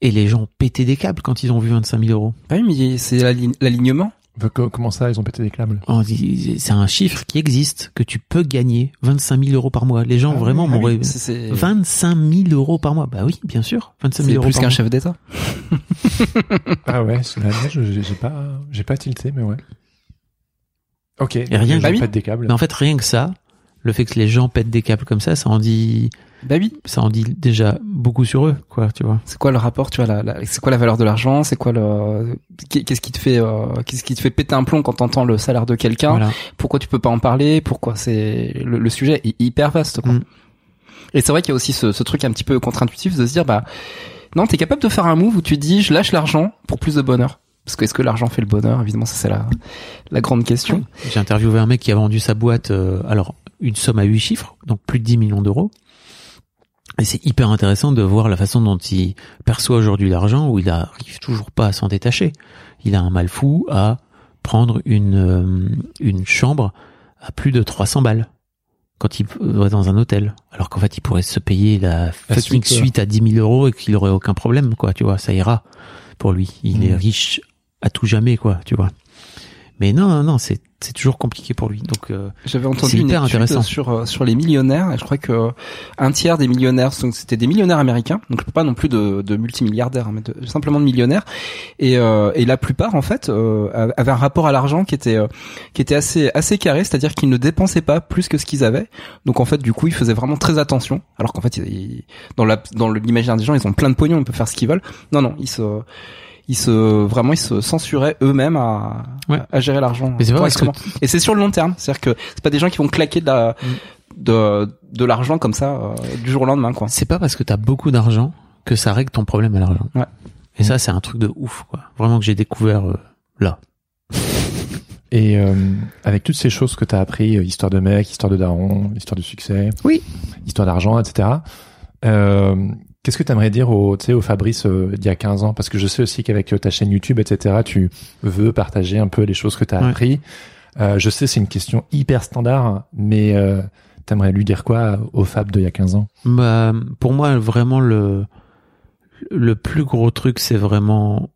Et les gens ont pété des câbles quand ils ont vu 25 000 euros. Ah oui, mais c'est l'ali- l'alignement. Co- Comment ça, ils ont pété des câbles dit- C'est un chiffre qui existe, que tu peux gagner 25 000 euros par mois. Les gens Ah vraiment oui, ah m'auraient... C'est- C'est 25 000 euros par mois. Bah oui, bien sûr. 25 000 c'est euros plus qu'un chef d'État. Ah ouais, c'est la neige, j'ai pas, j'ai pas tilté, mais ouais. Ok. Et rien que- pas oui. des câbles. Mais en fait, rien que ça, le fait que les gens pètent des câbles comme ça, ça en dit, Bah oui. ça en dit déjà beaucoup sur eux, quoi, tu vois. C'est quoi le rapport, tu vois, la, la- c'est quoi la valeur de l'argent, c'est quoi le, qu'est-ce qui te fait, euh, qu'est-ce qui te fait péter un plomb quand t'entends le salaire de quelqu'un? Voilà. Pourquoi tu peux pas en parler? Pourquoi c'est le, le sujet est hyper vaste. Quoi. Mm. Et c'est vrai qu'il y a aussi ce, ce truc un petit peu contre-intuitif de se dire, bah non, t'es capable de faire un move où tu te dis, je lâche l'argent pour plus de bonheur. Parce que est-ce que l'argent fait le bonheur? Évidemment, ça c'est la, la grande question. J'ai interviewé un mec qui a vendu sa boîte, euh, alors, une somme à 8 chiffres, donc plus de 10 millions d'euros. Et c'est hyper intéressant de voir la façon dont il perçoit aujourd'hui l'argent, où il arrive toujours pas à s'en détacher. Il a un mal fou à prendre une, euh, une chambre à plus de 300 balles quand il va dans un hôtel. Alors qu'en fait, il pourrait se payer la fucking suite, à 10 000 euros et qu'il aurait aucun problème, quoi, tu vois, ça ira pour lui. Il Mm. est riche à tout jamais, quoi, tu vois. Mais non, non, non, c'est, c'est toujours compliqué pour lui. Donc, euh, J'avais entendu une intéressant. sur euh, sur les millionnaires et je crois que un tiers des millionnaires donc c'était des millionnaires américains donc je pas non plus de, de multimilliardaires hein, mais de, simplement de millionnaires et euh, et la plupart en fait euh, avaient un rapport à l'argent qui était euh, qui était assez assez carré c'est-à-dire qu'ils ne dépensaient pas plus que ce qu'ils avaient donc en fait du coup ils faisaient vraiment très attention alors qu'en fait ils- dans la dans l'imaginaire des gens ils ont plein de pognon ils peuvent faire ce qu'ils veulent non non ils se ils se vraiment ils se censuraient eux-mêmes à, Ouais. à gérer l'argent mais c'est vrai parce que. Et c'est sur le long terme, c'est-à-dire que c'est pas des gens qui vont claquer de la, de, de l'argent comme ça euh, du jour au lendemain, quoi. c'est pas parce que t'as beaucoup d'argent que ça règle ton problème à l'argent. Ouais. Et ça, c'est un truc de ouf, quoi. Vraiment que j'ai découvert euh, là. Et euh, avec toutes ces choses que t'as appris, euh, histoire de mec, histoire de daron, histoire de succès, Oui. histoire d'argent, etc. Euh, Qu'est-ce que t'aimerais dire au, tu au Fabrice euh, d'il y a 15 ans? Parce que je sais aussi qu'avec euh, ta chaîne YouTube, etc., tu veux partager un peu les choses que t'as Ouais. appris. Euh, je sais, c'est une question hyper standard, mais euh, t'aimerais lui dire quoi au Fab d'il y a 15 ans? Bah, pour moi, vraiment le le plus gros truc, c'est vraiment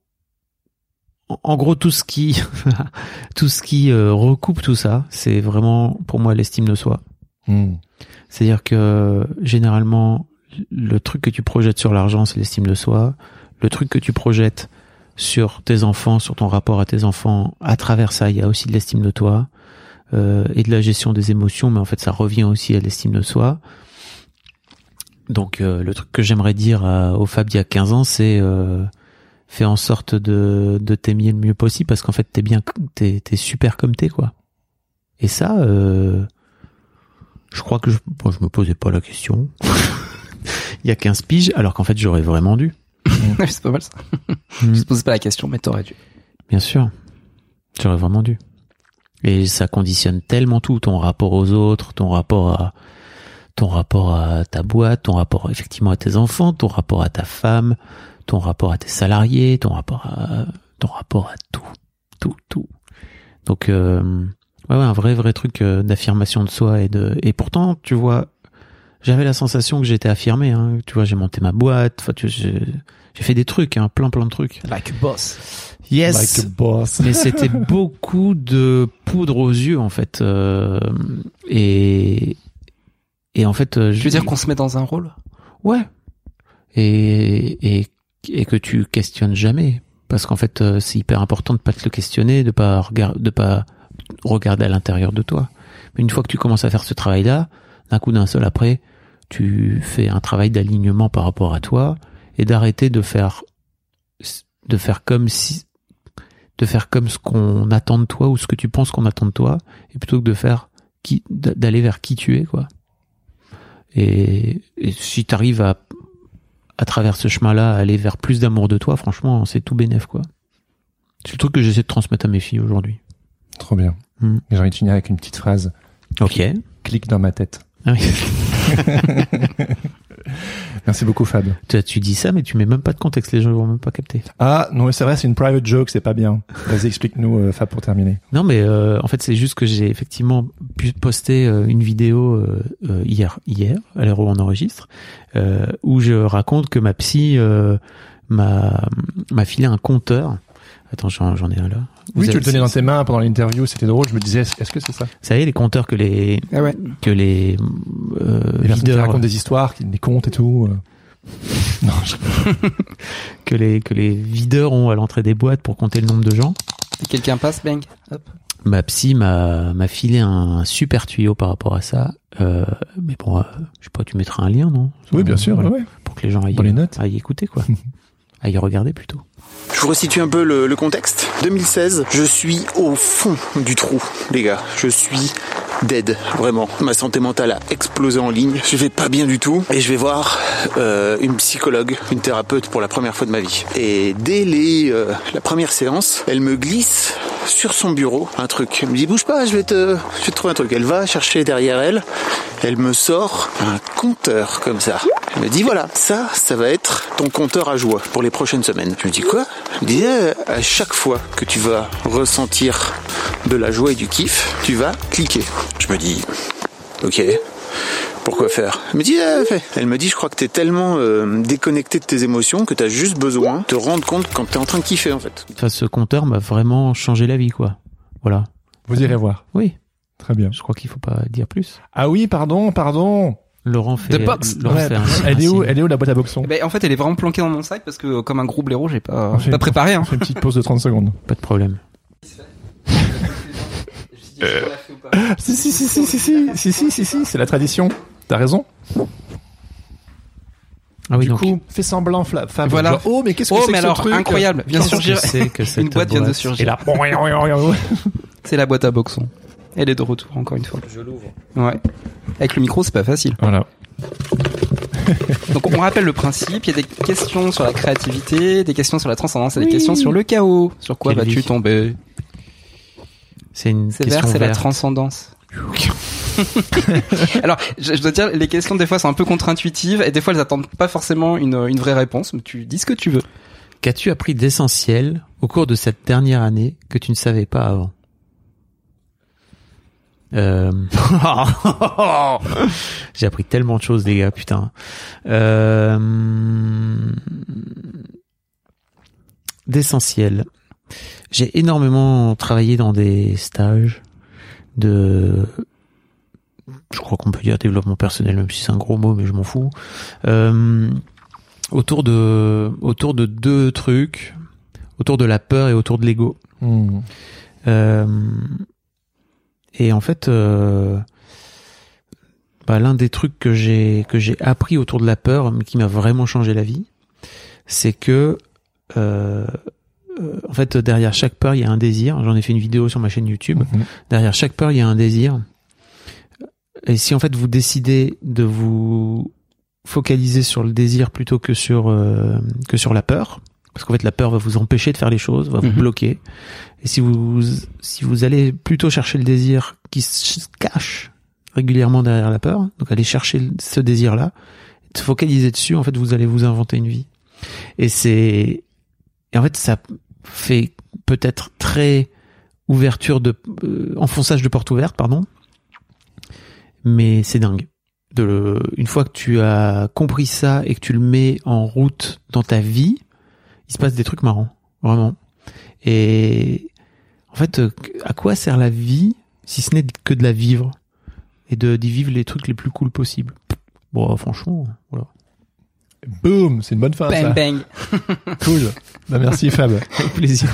en- gros tout ce qui tout ce qui recoupe tout ça, c'est vraiment pour moi l'estime de soi. Hmm. C'est-à-dire que généralement, le truc que tu projettes sur l'argent, c'est l'estime de soi. Le truc que tu projettes sur tes enfants, sur ton rapport à tes enfants, à travers ça, il y a aussi de l'estime de toi euh, et de la gestion des émotions, mais en fait, ça revient aussi à l'estime de soi. Donc, euh, le truc que j'aimerais dire au Fab il y a 15 ans, c'est euh, fais en sorte de, de t'aimer le mieux possible parce qu'en fait, t'es bien, t'es, t'es super comme t'es, quoi. Et ça, euh, je crois que je, bon, je me posais pas la question. il y a 15 piges, alors qu'en fait, j'aurais vraiment dû. c'est pas mal ça. Mm. Je te pose pas la question, mais t'aurais dû. Bien sûr. J'aurais vraiment dû. Et ça conditionne tellement tout, ton rapport aux autres, ton rapport à ton rapport à ta boîte, ton rapport effectivement à tes enfants, ton rapport à ta femme, ton rapport à tes salariés, ton rapport à ton rapport à tout, tout, tout. Donc euh, ouais, ouais, un vrai vrai truc euh, d'affirmation de soi et de et pourtant tu vois, j'avais la sensation que j'étais affirmé. Hein. Tu vois, j'ai monté ma boîte, enfin, tu- j'ai fait des trucs, hein, plein plein de trucs. Like a boss. Yes. Like a boss. Mais c'était beaucoup de poudre aux yeux en fait, euh, et et en fait, euh, Tu je veux dire qu'on se met dans un rôle? Ouais, et et et que tu questionnes jamais, parce qu'en fait, euh, c'est hyper important de pas te le questionner, de pas regarder, de pas regarder à l'intérieur de toi. Mais une fois que tu commences à faire ce travail-là, d'un coup d'un seul après, tu fais un travail d'alignement par rapport à toi et d'arrêter de faire de faire comme si de faire comme ce qu'on attend de toi ou ce que tu penses qu'on attend de toi, et plutôt que de faire qui, d'aller vers qui tu es, quoi. Et, et si t'arrives à, à travers ce chemin-là, à aller vers plus d'amour de toi, franchement, c'est tout bénef, quoi. C'est le truc que j'essaie de transmettre à mes filles aujourd'hui. Trop bien. Et J'ai envie de finir avec une petite phrase. Ok. Clique dans ma tête. Ah oui. Merci beaucoup, Fab. tu, tu dis ça, mais tu mets même pas de contexte, les gens vont même pas capter. Ah, non, c'est vrai, c'est une private joke, c'est pas bien. Vas-y, explique-nous, euh, Fab, pour terminer. Non, mais euh, en fait, c'est juste que j'ai effectivement pu poster euh, une vidéo euh, euh, hier, hier, à l'heure où on enregistre, euh, où je raconte que ma psy euh, m'a m'a filé un compteur. Attends, j'en j'en ai un là. Vous Oui, tu le tenais dans tes mains pendant l'interview, c'était drôle. Je me disais, est-ce que c'est ça? Vous savez, les compteurs que les Ah ouais. que les euh, Les personnes qui videurs racontent des histoires, qui des contes et tout. euh. Non, je... que les que les videurs ont à l'entrée des boîtes pour compter le nombre de gens. Et quelqu'un passe, bang. Hop. Ma psy m'a m'a filé un super tuyau par rapport à ça. Euh, mais bon, euh, je sais pas, tu mettras un lien, non? Oui, bien sûr, ouais. pour que les gens aillent, Dans les notes. aillent écouter quoi, aillent regarder plutôt. Je vous resitue un peu le, contexte. 2016, je suis au fond du trou, les gars. Je suis dead, vraiment. Ma santé mentale a explosé en ligne. Je vais pas bien du tout. Et je vais voir euh, une psychologue, une thérapeute pour la première fois de ma vie. Et dès les, euh, la première séance, elle me glisse sur son bureau un truc. Elle me dit bouge pas, je vais te, je vais te trouver un truc. Elle va chercher derrière elle. Elle me sort un compteur comme ça. Elle me dit voilà, ça, ça va être ton compteur à joie pour les prochaines semaines. Je me dis quoi? Elle me dit eh, à chaque fois que tu vas ressentir de la joie et du kiff, tu vas cliquer. Je me dis ok. Pourquoi faire? Elle me dit, fais. elle me dit, je crois que t'es tellement euh, déconnecté de tes émotions que t'as juste besoin de te rendre compte quand t'es en train de kiffer en fait. Enfin, ce compteur m'a vraiment changé la vie quoi. Voilà. Vous irez voir. Oui, Très bien. je crois qu'il faut pas dire plus. Ah oui, pardon, pardon. Laurent fait. The box. Laurent Ouais, fait un- elle est où. Elle est où la boîte à boxon Eh ben, en fait, elle est vraiment planquée dans mon sac parce que, comme un gros blaireau, j'ai pas, fait pas préparé. Hein. Fait une petite pause de 30 secondes. Pas de problème. Si, si, si, si, si, si, si, si, si, si, c'est la tradition. T'as raison. Ah oui, du donc. coup, fais semblant, Fla- Fab. Voilà. Genre, oh, mais qu'est-ce que Oh, c'est mais que alors, ce truc incroyable. Vient que surgir. que cette Une boîte vient de boîte surgir. Et là, C'est la boîte à boxon. Elle est de retour, encore une fois. Je l'ouvre. Ouais. Avec le micro, c'est pas facile. voilà. Donc, on rappelle le principe. Il y a des questions sur la créativité, des questions sur la transcendance et des questions sur le chaos. Sur quoi vas-tu tomber? C'est une C'est question c'est la transcendance. Alors, je, je dois dire, les questions des fois sont un peu contre-intuitives et des fois elles attendent pas forcément une, une vraie réponse, mais tu dis ce que tu veux. Qu'as-tu appris d'essentiel au cours de cette dernière année que tu ne savais pas avant? Euh, J'ai appris tellement de choses, les gars, putain. Euh... D'essentiel. J'ai énormément travaillé dans des stages de, je crois qu'on peut dire développement personnel, même si c'est un gros mot, mais je m'en fous. Euh, autour de, autour de deux trucs, autour de la peur et autour de l'ego. Hmm. Euh, et en fait, euh, bah, l'un des trucs que j'ai que j'ai appris autour de la peur, mais qui m'a vraiment changé la vie, c'est que euh, euh, en fait derrière chaque peur il y a un désir. J'en ai fait une vidéo sur ma chaîne YouTube. Mhm. Derrière chaque peur il y a un désir. Et si en fait vous décidez de vous focaliser sur le désir plutôt que sur euh, que sur la peur, parce qu'en fait la peur va vous empêcher de faire les choses, va vous Mhm. bloquer. Et si vous si vous allez plutôt chercher le désir qui se cache régulièrement derrière la peur, donc aller chercher ce désir-là, se focaliser dessus, en fait vous allez vous inventer une vie. Et c'est et en fait ça fait peut-être très ouverture de euh, enfonçage de porte ouverte, pardon. Mais c'est dingue. De le, une fois que tu as compris ça et que tu le mets en route dans ta vie, il se passe des trucs marrants, vraiment. Et en fait, euh, à quoi sert la vie si ce n'est que de la vivre et de d'y vivre les trucs les plus cool possibles? Bon, franchement, voilà. Boom, c'est une bonne fin. ça. Bang bang. Cool. Bah, merci Fab. Avec plaisir.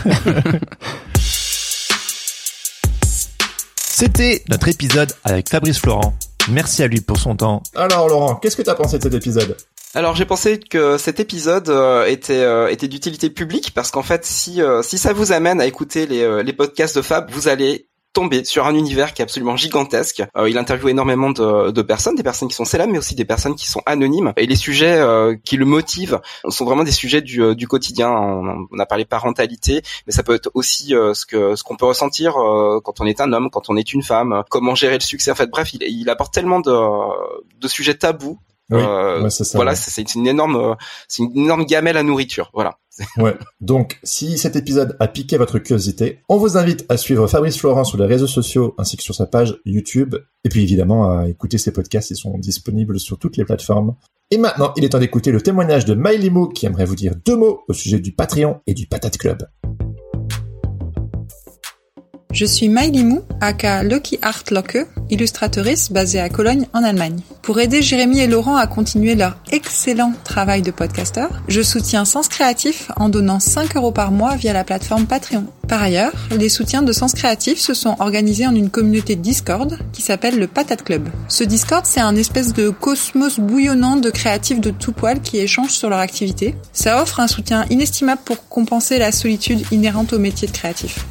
C'était notre épisode avec Fabrice Florent. Merci à lui pour son temps. Alors Laurent, qu'est-ce que t'as pensé de cet épisode? Alors j'ai pensé que cet épisode euh, était euh, était d'utilité publique parce qu'en fait si euh, si ça vous amène à écouter les les podcasts de Fab, vous allez tomber sur un univers qui est absolument gigantesque. il interviewe énormément de, de, personnes, des personnes qui sont célèbres, mais aussi des personnes qui sont anonymes. Et les sujets qui le motivent sont vraiment des sujets du, du quotidien. On, a parlé parentalité, mais ça peut être aussi ce que ce qu'on peut ressentir quand on est un homme, quand on est une femme, comment gérer le succès. En fait, bref, il, il apporte tellement de, de sujets tabous oui, euh, ça, voilà, c'est une énorme, c'est une énorme gamelle à nourriture. Voilà. ouais. Donc, si cet épisode a piqué votre curiosité, on vous invite à suivre Fabrice Florent sur les réseaux sociaux ainsi que sur sa page YouTube. Et puis évidemment à écouter ses podcasts, ils sont disponibles sur toutes les plateformes. Et maintenant, il est temps d'écouter le témoignage de Maïlimo qui aimerait vous dire deux mots au sujet du Patreon et du Patate Club. Je suis Maïli Mou, aka Lucky Art Locke, illustratrice basée à Cologne en Allemagne. Pour aider Jérémy et Laurent à continuer leur excellent travail de podcasteur, je soutiens Sens Créatif en donnant 5 euros par mois via la plateforme Patreon. Par ailleurs, les soutiens de Sens Créatif se sont organisés en une communauté Discord qui s'appelle le Patate Club. Ce Discord, c'est un espèce de cosmos bouillonnant de créatifs de tout poil qui échangent sur leur activité. Ça offre un soutien inestimable pour compenser la solitude inhérente au métier de créatif.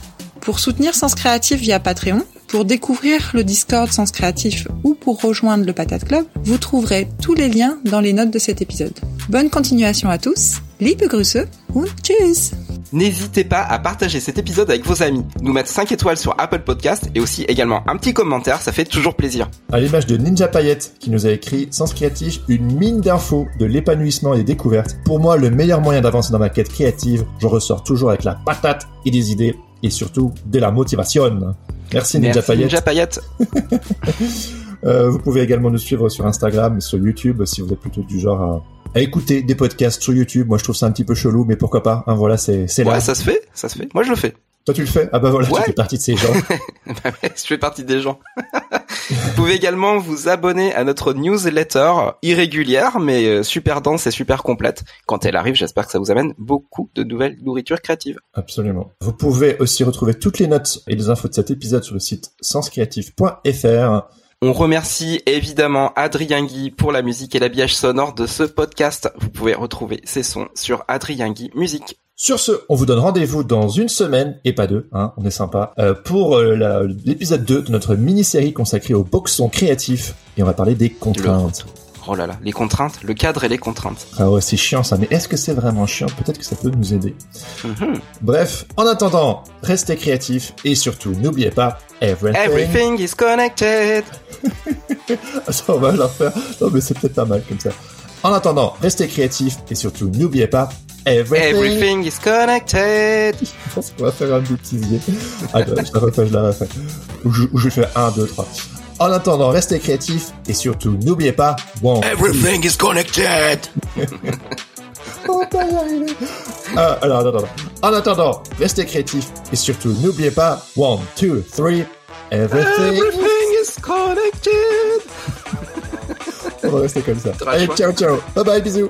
Pour soutenir Sens Créatif via Patreon, pour découvrir le Discord Sens Créatif ou pour rejoindre le Patate Club, vous trouverez tous les liens dans les notes de cet épisode. Bonne continuation à tous, liebe Grüße und tschüss N'hésitez pas à partager cet épisode avec vos amis, nous mettre 5 étoiles sur Apple Podcast et aussi également un petit commentaire, ça fait toujours plaisir. À l'image de Ninja Payette qui nous a écrit Sens Créatif, une mine d'infos, de l'épanouissement et des découvertes. Pour moi, le meilleur moyen d'avancer dans ma quête créative, je ressors toujours avec la patate et des idées et surtout de la motivation. Merci Ninja Payette. Ninja Payette. euh, vous pouvez également nous suivre sur Instagram et sur YouTube si vous êtes plutôt du genre à, à, écouter des podcasts sur YouTube. Moi, je trouve ça un petit peu chelou, mais pourquoi pas hein, Voilà, c'est c'est ouais, là. ça se fait, ça se fait. Moi, je le fais. Toi, tu le fais? Ah bah voilà, Ouais. tu fais partie de ces gens. Bah ouais, je fais partie des gens. vous pouvez également vous abonner à notre newsletter irrégulière, mais euh, super dense et super complète. Quand elle arrive, j'espère que ça vous amène beaucoup de nouvelles nourritures créatives. Absolument. Vous pouvez aussi retrouver toutes les notes et les infos de cet épisode sur le site senscreatif.fr. On remercie évidemment Adrien Guy pour la musique et l'habillage sonore de ce podcast. Vous pouvez retrouver ses sons sur Adrien Guy Musique. Sur ce, on vous donne rendez-vous dans une semaine, et pas deux, hein, on est sympa, euh, pour euh, l'épisode 2 de notre mini-série consacrée au boxon créatif. Et on va parler des contraintes. Oh là là, les contraintes, le cadre et les contraintes. Ah ouais, c'est chiant ça, mais est-ce que c'est vraiment chiant? Peut-être que ça peut nous aider. Mhm. Bref, en attendant, restez créatifs et surtout, n'oubliez pas, everything... Everything is connected. Attends, on va la refaire. Non, mais c'est peut-être pas mal comme ça. En attendant, restez créatifs et surtout, n'oubliez pas, everything... Everything is connected. Je pense qu'on va faire un bêtisier. Attends, je la refais, je la refais. Ou je, je fais 1, 2, 3. En attendant, restez créatifs et surtout, n'oubliez pas, bon... Everything is connected. On va pas y arriver. Ah, alors, attends, attends. En attendant, restez créatifs et surtout, n'oubliez pas, 1, 2, 3, everything... Everything is connected. On va rester comme ça. Allez, ciao, ciao. Bye bye, bisous.